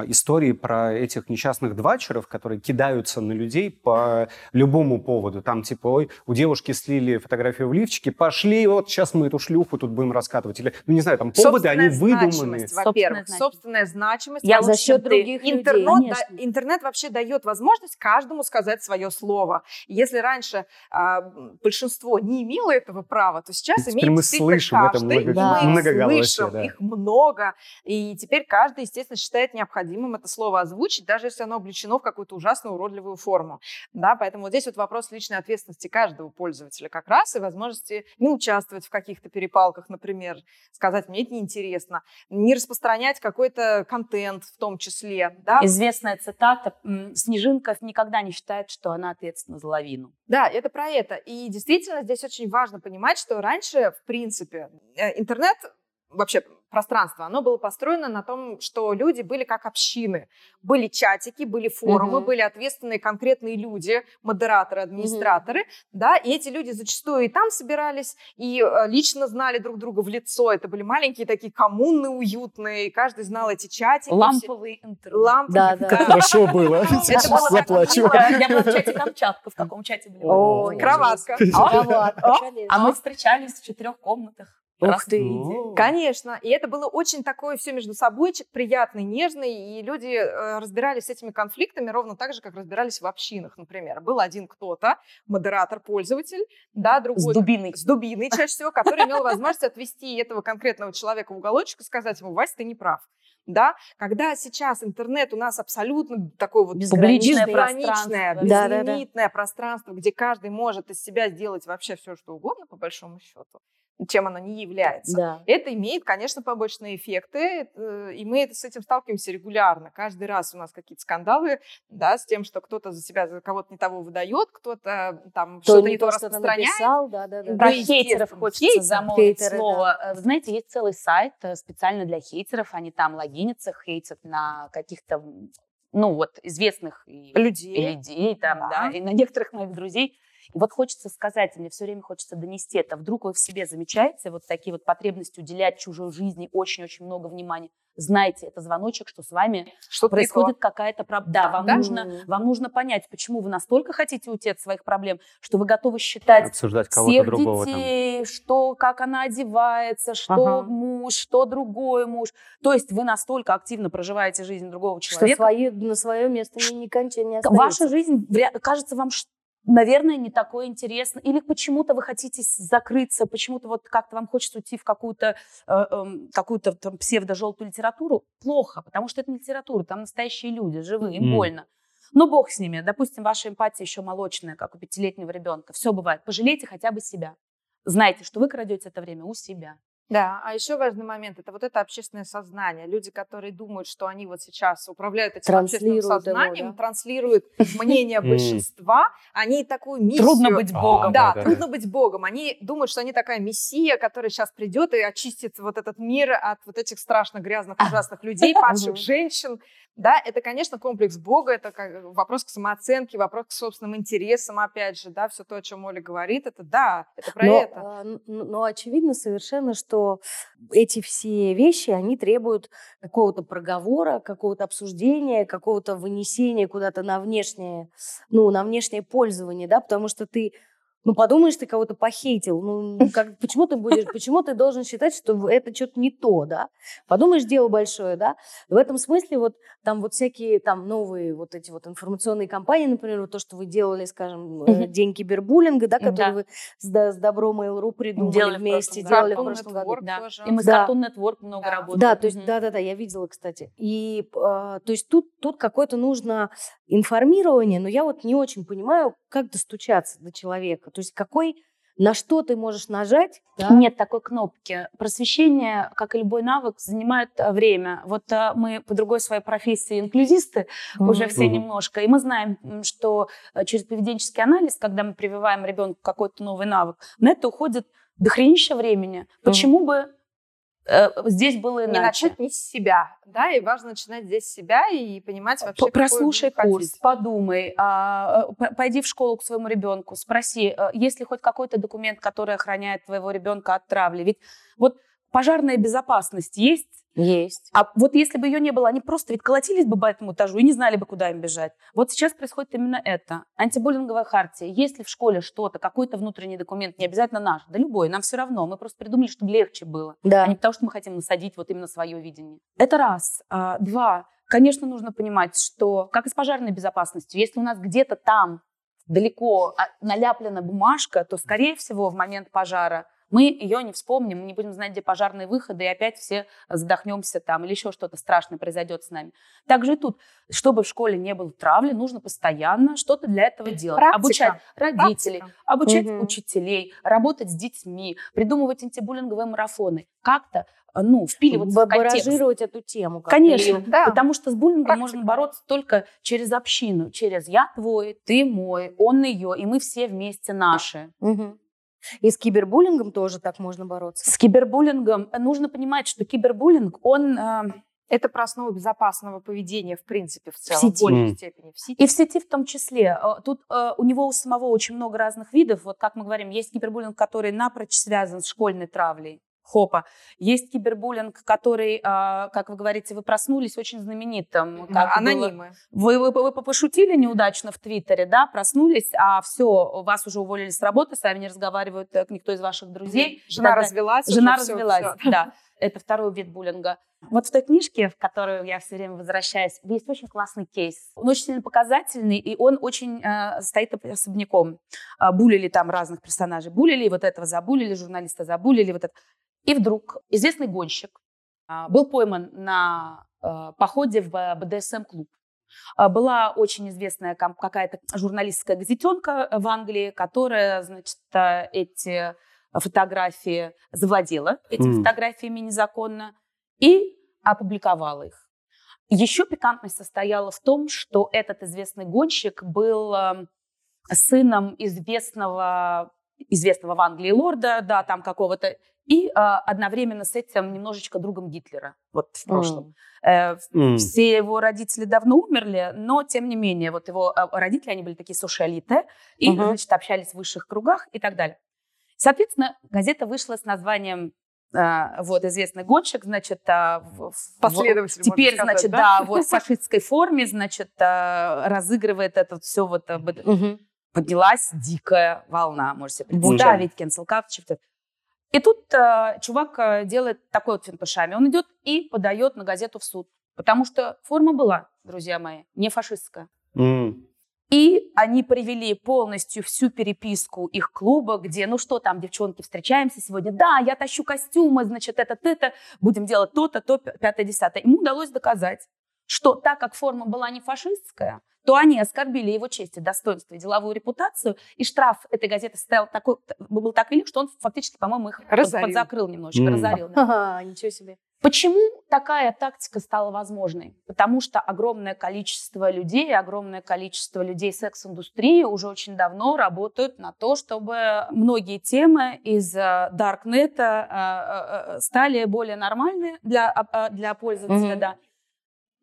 истории про этих несчастных двачеров, которые кидаются на людей по любому поводу. Там типа, ой, у девушки слили фотографию в лифчике, пошли, вот сейчас мы эту шлюху тут будем раскатывать. Или, ну не знаю, там поводы, они Собственная выдуманные. значимость, во-первых. Собственная Собственная значимость. Я за счет чем ты. других людей. Интернет, Конечно. да- интернет вообще дает возможность каждому сказать свое слово. Если раньше а, большинство не имело этого права, то сейчас Теперь имеет мы слышим это каждый, много- и Да. мы слышим, да. их много, и теперь каждый, естественно, считает необходимым это слово озвучить, даже если оно облечено в какую-то ужасную уродливую форму. Да, поэтому вот здесь вот вопрос личной ответственности каждого пользователя как раз и возможности не участвовать в каких-то перепалках, например, сказать, мне это неинтересно, не распространять какой-то контент в том числе, да, Известная цитата «Снежинка никогда не считает, что она ответственна за лавину». Да, это про это. И действительно здесь очень важно понимать, что раньше, в принципе, э, интернет, вообще пространство, оно было построено на том, что люди были как общины. Были чатики, были форумы, Мгм. были ответственные конкретные люди, модераторы, администраторы, да, и эти люди зачастую и там собирались, и э, лично знали друг друга в лицо. Это были маленькие такие коммуны уютные, и каждый знал эти чатики. Ламповый интернет. Лампы. Да, да. Как хорошо было. Сейчас заплачу. Я, была в чате Камчатка. В каком чате были? вы? Ой, Кроватка. Кроватка, А мы встречались в четырех комнатах. Ух ты. Конечно, и это было очень такое все между собойчик, приятный, нежный, и люди э, разбирались с этими конфликтами ровно так же, как разбирались в общинах, например. Был один кто-то, модератор, пользователь, да, С другой дубиной. с дубиной чаще всего, который имел возможность отвести этого конкретного человека в уголочек и сказать ему, Вась, ты не прав. Да, когда сейчас интернет у нас абсолютно такое вот Безграничное безграничное, пространство. Да-да-да. безлимитное пространство, где каждый может из себя сделать вообще все, что угодно, по большому счету, чем оно не является. Да. Это имеет, конечно, побочные эффекты, э, и мы это, с этим сталкиваемся регулярно. Каждый раз у нас какие-то скандалы, да, с тем, что кто-то за себя за кого-то не того выдает, кто-то там Кто что-то не то то распространяет. написал, да, да, да. Про Ну, хейтеров хочется хейтер, замолвить хейтеры, слово. Э, Вы знаете, есть целый сайт э, специально для хейтеров. Они там логинятся, хейтят на каких-то, ну вот, известных Людей. людей там, Да. да. и на некоторых моих друзей. И вот хочется сказать, мне все время хочется донести это. Вдруг вы в себе замечаете вот такие вот потребности уделять чужой жизни очень-очень много внимания. Знаете, это звоночек, что с вами Что-то не то. происходит какая-то проблема. Да, вам, Да? Нужно, вам нужно понять, почему вы настолько хотите уйти от своих проблем, что вы готовы считать Обсуждать кого-то всех другого там. детей, что, как она одевается, что Ага. муж, что другой муж. То есть вы настолько активно проживаете жизнь другого Что человека. свое, на свое место не, не, конча- не Ваша жизнь кажется вам, ш- наверное, не такой интересной. Или почему-то вы хотите закрыться, почему-то вот как-то вам хочется уйти в какую-то э, эм, какую-то там псевдо-желтую литературу. Плохо, потому что это не литература, там настоящие люди, живые, им больно. Ну, бог с ними. Допустим, ваша эмпатия еще молочная, как у пятилетнего ребенка. Все бывает. Пожалейте хотя бы себя. Знайте, что вы крадете это время у себя. Да, а еще важный момент это вот это общественное сознание. Люди, которые думают, что они вот сейчас управляют этим общественным Транслируют его, сознанием, да? транслируют мнение <laughs> большинства, они такую миссию... Трудно быть богом. Да, трудно быть богом. Они думают, что они такая мессия, которая сейчас придет и очистит вот этот мир от вот этих страшно грязных, <laughs> ужасных людей, падших женщин. Да, это, конечно, комплекс Бога, это вопрос к самооценке, вопрос к собственным интересам, опять же, да, все то, о чем Оля говорит, это да, это про это. а, но очевидно совершенно, что эти все вещи, они требуют какого-то проговора, какого-то обсуждения, какого-то вынесения куда-то на внешнее, ну, на внешнее пользование, да, потому что ты ну, подумаешь, ты кого-то похейтил. Ну, <laughs> как, почему ты будешь, почему ты должен считать, что это что-то не то, да? Подумаешь, дело большое, да? В этом смысле вот там вот всякие там новые вот эти вот информационные кампании, например, вот то, что вы делали, скажем, Мгм. День кибербуллинга, да, который Да. вы с, Д- с Добром Mail.ru придумали Делали в вместе, прошлом делали в прошлом году. Да. тоже. И мы с Да. Cartoon Network много Да. работаем. Да, то есть, Мгм. да, да, да, я видела, кстати. И, а, то есть тут, тут какое-то нужно информирование, но я вот не очень понимаю, как достучаться до человека. То есть какой, на что ты можешь нажать, да? Нет такой кнопки. Просвещение, как и любой навык, занимает э, время. Вот э, мы по другой своей профессии инклюзисты уже Мгм. все Мгм. немножко. И мы знаем, что э, через поведенческий анализ, когда мы прививаем ребенку какой-то новый навык, на это уходит дохренища времени. Почему бы здесь было не иначе? начать не с себя, да, и важно начинать здесь с себя и понимать вообще, какой вы Прослушай хотите. курс, подумай, а, э, пойди в школу к своему ребенку, спроси, э, есть ли хоть какой-то документ, который охраняет твоего ребенка от травли. Ведь вот пожарная безопасность есть, Есть. а вот если бы ее не было, они просто ведь колотились бы по этому этажу и не знали бы, куда им бежать. Вот сейчас происходит именно это. Антибуллинговая хартия. Есть ли в школе что-то, какой-то внутренний документ, не обязательно наш, да любой, нам все равно. Мы просто придумали, чтобы легче было Да. а не потому, что мы хотим насадить вот именно свое видение. Это раз. А, два. конечно, нужно понимать, что, как и с пожарной безопасностью, если у нас где-то там далеко а, наляплена бумажка, то, скорее всего, в момент пожара мы ее не вспомним, мы не будем знать, где пожарные выходы, и опять все задохнемся там, или еще что-то страшное произойдет с нами. Также и тут, чтобы в школе не было травли, нужно постоянно что-то для этого делать. Практика. Обучать родителей, Практика. обучать Мгм. учителей, работать с детьми, придумывать антибуллинговые марафоны. Как-то, э, ну, впиливаться в контекст. Эту тему. Конечно, Да. потому что с буллингом Практика. можно бороться только через общину, через я твой, ты мой, он ее, и мы все вместе наши. Мгм. И с кибербуллингом тоже так можно бороться. С кибербуллингом э, нужно понимать, что кибербуллинг, он э, Это про основу безопасного поведения, в принципе, в целом, сети. в большей степени. В сети. и в сети в том числе. Э, Тут э, у него у самого очень много разных видов. Вот как мы говорим, есть кибербуллинг, который напрочь связан с школьной травлей. Хопа. Есть кибербуллинг, который, э, как вы говорите, вы проснулись очень знаменитым. Как было- Анонимы. Вы, вы, вы пошутили неудачно в Твиттере, да, проснулись, а все, вас уже уволили с работы, с вами не разговаривают э, никто из ваших друзей. Жена тогда- развелась. Жена уже развелась, всё. да. Это второй вид буллинга. Вот в той книжке, в которую я все время возвращаюсь, есть очень классный кейс. Он очень сильно показательный, и он очень э, стоит особняком. А, булили там разных персонажей. Булили, вот этого забулили, журналиста забулили, вот это. И вдруг известный гонщик а, был пойман на э, походе в БДСМ-клуб. А, Была очень известная какая-то журналистская газетенка в Англии, которая, значит, э, эти фотографии завладела этими Мгм. фотографиями незаконно и опубликовала их. Еще пикантность состояла в том, что этот известный гонщик был э, сыном известного, известного в Англии лорда, да, там какого-то, и э, одновременно с этим немножечко другом Гитлера, вот в прошлом. Э, М. все его родители давно умерли, но тем не менее, вот его э, родители, они были такие сушиалиты, и, Мгм. значит, общались в высших кругах и так далее. Соответственно, газета вышла с названием э, вот известный гонщик, значит, а, в- Последователь, теперь, сказать, значит, да? да, вот в фашистской форме, значит, э, разыгрывает это все вот э, Мгм. поднялась дикая волна, можете себе представить, cancel culture. И тут э, чувак э, делает такой вот финтушами. Он идет и подает на газету в суд. Потому что форма была, друзья мои, не фашистская. М. И они привели полностью всю переписку их клуба, где, ну что там, девчонки, встречаемся сегодня, да, я тащу костюмы, значит, это, это, будем делать то-то, то, пятое, десятое. Ему удалось доказать, что так как форма была не фашистская, то они оскорбили его честь и достоинство и деловую репутацию, и штраф этой газеты стоял такой, был так велик, что он фактически, по-моему, их Разорил. подзакрыл немножечко, М. разорил. Ага, ничего себе. Почему такая тактика стала возможной? Потому что огромное количество людей, огромное количество людей секс-индустрии уже очень давно работают на то, чтобы многие темы из даркнета э, э, э, стали более нормальны для, для пользователя. Мгм. Да.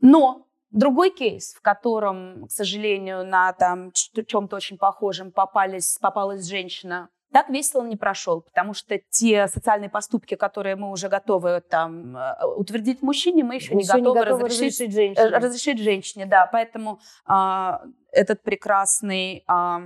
Но другой кейс, в котором, к сожалению, на там чем-то очень похожем попались, попалась женщина, так весело не прошел, потому что те социальные поступки, которые мы уже готовы там э, утвердить мужчине, мы еще не Ещё готовы, готовы разрешить, разрешить э, женщине. разрешить женщине, да, поэтому а, этот прекрасный а,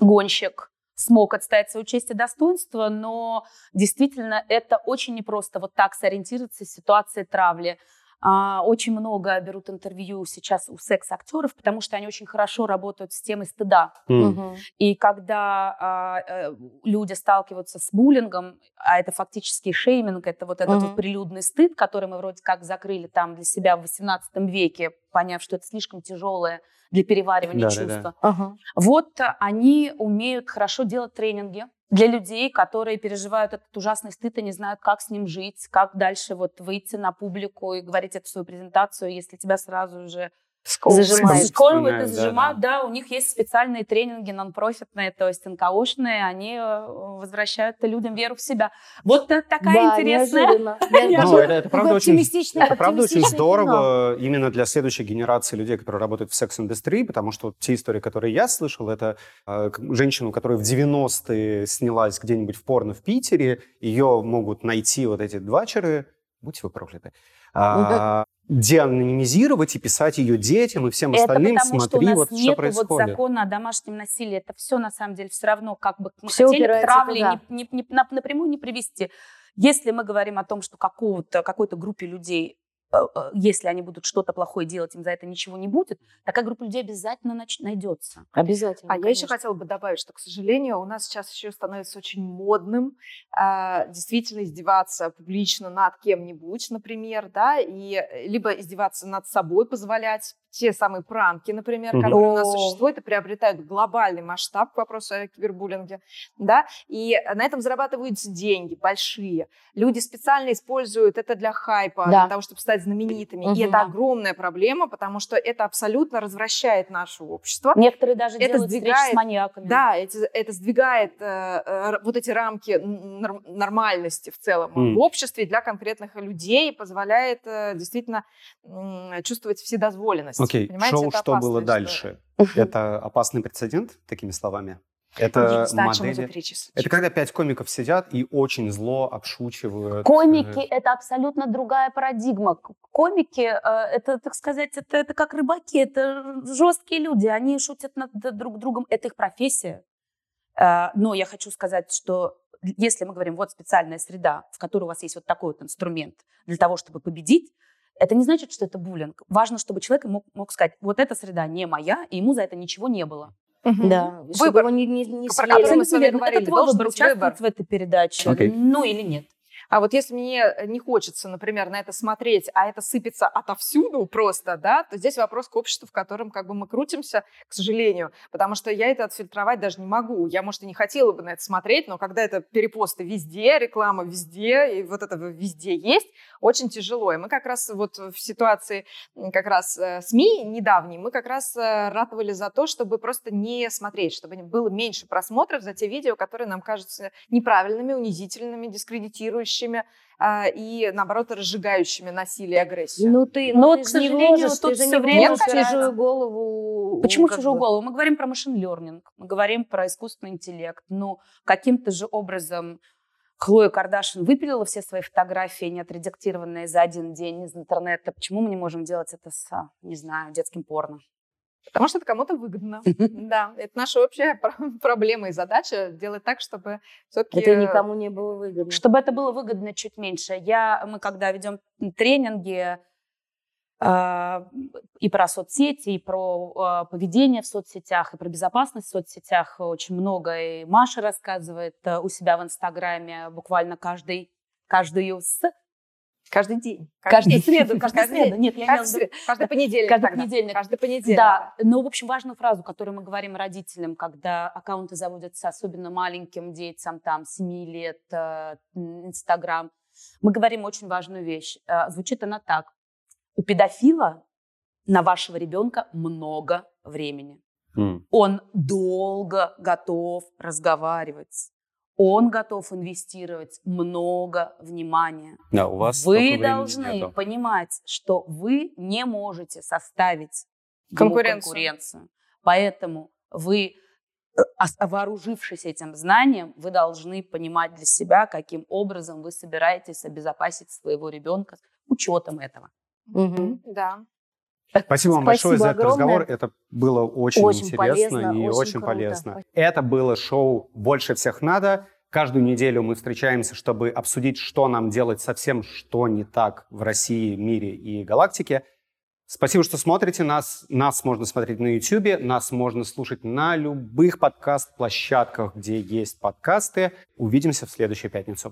гонщик смог отстоять свою честь и достоинство, но действительно это очень непросто вот так сориентироваться в ситуации травли. А, Очень много берут интервью сейчас у секс-актеров, потому что они очень хорошо работают с темой стыда. Мгм. И когда а, э, люди сталкиваются с буллингом, а это фактически шейминг, это вот этот Мгм. вот прилюдный стыд, который мы вроде как закрыли там для себя в XVIII веке, поняв, что это слишком тяжелое для переваривания Да-да-да. чувства. Ага. Вот а, они умеют хорошо делать тренинги для людей, которые переживают этот ужасный стыд и не знают, как с ним жить, как дальше вот выйти на публику и говорить эту свою презентацию, если тебя сразу же Зажимает. Сковывает и Вспоминают, да, зажимают. да. Да, у них есть специальные тренинги нон-профитные, то есть НКОшные, они э, возвращают людям веру в себя. Вот э, такая Да, интересная. неожиданно. <laughs> Ну, это, это правда очень, это правда очень здорово именно для следующей генерации людей, которые работают в секс-индустрии, потому что вот те истории, которые я слышал, это э, женщину, которая в 90-е снялась где-нибудь в порно в Питере, ее могут найти вот эти двачеры, будьте вы прокляты, а, деанонимизировать и писать ее детям и всем Это остальным, потому, что у смотри, нас вот что нет вот закона о домашнем насилии. Это все, на самом деле, все равно, как бы мы Всё хотели к травле туда. не, не- не- на- напрямую не привести. Если мы говорим о том, что какого-то, какой-то группе людей если они будут что-то плохое делать, им за это ничего не будет, такая группа людей обязательно нач- найдется. Обязательно. А я еще хотела бы добавить, что, к сожалению, у нас сейчас еще становится очень модным э, действительно издеваться публично над кем-нибудь, например, да, и э, либо издеваться над собой, позволять те самые пранки, например, Мгм. которые у нас существуют и приобретают глобальный масштаб к вопросу о кибербуллинге, да, и на этом зарабатываются деньги большие. Люди специально используют это для хайпа, Да. для того, чтобы стать знаменитыми. Мгм. И это огромная проблема, потому что это абсолютно развращает наше общество. Некоторые даже Это делают встречи сдвигает- с маньяками. Да, эти- это сдвигает э, э, вот эти рамки нормальности в целом М. в обществе для конкретных людей, и позволяет э, действительно м, чувствовать вседозволенность. Окей, Понимаете, шоу это «Что было опасная дальше?» Это опасный прецедент, такими словами? история. Это не модели... Это когда пять комиков сидят и очень зло обшучивают. Комики э, — это абсолютно другая парадигма. Комики э, — это, так сказать, это, это как рыбаки, это жесткие люди, они шутят над друг другом, это их профессия. Э, Но я хочу сказать, что если мы говорим, вот специальная среда, в которой у вас есть вот такой вот инструмент для того, чтобы победить, это не значит, что это буллинг. Важно, чтобы человек мог, мог сказать, вот эта среда не моя, и ему за это ничего не было. Мгм. Да, чтобы Выбор. его не, не, не Про который мы с вами говорили, Это твой должен выбор, быть участвовать выбор. в этой передаче, Окей. ну или нет. А вот если мне не хочется, например, на это смотреть, а это сыпется отовсюду просто, да, то здесь вопрос к обществу, в котором как бы мы крутимся, к сожалению, потому что я это отфильтровать даже не могу. Я, может, и не хотела бы на это смотреть, но когда это перепосты везде, реклама везде, и вот это везде есть, очень тяжело. И мы как раз вот в ситуации как раз э, СМИ недавней, мы как раз э, ратовали за то, чтобы просто не смотреть, чтобы было меньше просмотров за те видео, которые нам кажутся неправильными, унизительными, дискредитирующими а, и, наоборот, разжигающими насилие и агрессию. Ну ты, Но ну, вот, ты к не сожалению, можешь, тут ты не время упирается. чужую голову... Почему как чужую бы- голову? Мы говорим про машин learning, мы говорим про искусственный интеллект. Ну, каким-то же образом Хлоя Кардашин выпилила все свои фотографии, не отредактированные за один день из интернета. Почему мы не можем делать это с, не знаю, детским порно? Потому что это кому-то выгодно. <laughs> Да, это наша общая про- <laughs> проблема и задача делать так, чтобы все-таки... Это никому не было выгодно. Чтобы это было выгодно чуть меньше. Я, мы когда ведем тренинги а, и про соцсети, и про а, поведение в соцсетях, и про безопасность в соцсетях очень много. И Маша рассказывает а, у себя в Инстаграме буквально каждый, каждую с... Каждый день. Каждую среду, каждую Каждый среду. Нет, я Каждый, имела в виду- сред- каждый понедельник. Каждый тогда. понедельник. Каждый понедельник. Да, но, в общем, важную фразу, которую мы говорим родителям, когда аккаунты заводятся особенно маленьким детям, там, 7 лет, э, Инстаграм, мы говорим очень важную вещь. Э, Звучит она так. У педофила на вашего ребенка много времени. м. Он долго готов разговаривать. Он готов инвестировать много внимания. Да, у вас Вы столько времени должны нету. понимать, что вы не можете составить Конкуренцию. конкуренцию. Поэтому вы, э, вооружившись этим знанием, вы должны понимать для себя, каким образом вы собираетесь обезопасить своего ребенка с учетом этого. Мгм. Да. Спасибо вам Спасибо большое за этот разговор. Это было очень, Очень интересно полезно, и очень очень, круто. полезно. Это было шоу «Больше всех надо». Каждую неделю мы встречаемся, чтобы обсудить, что нам делать со всем, что не так в России, мире и галактике. Спасибо, что смотрите нас. Нас можно смотреть на YouTube, нас можно слушать на любых подкаст-площадках, где есть подкасты. Увидимся в следующую пятницу.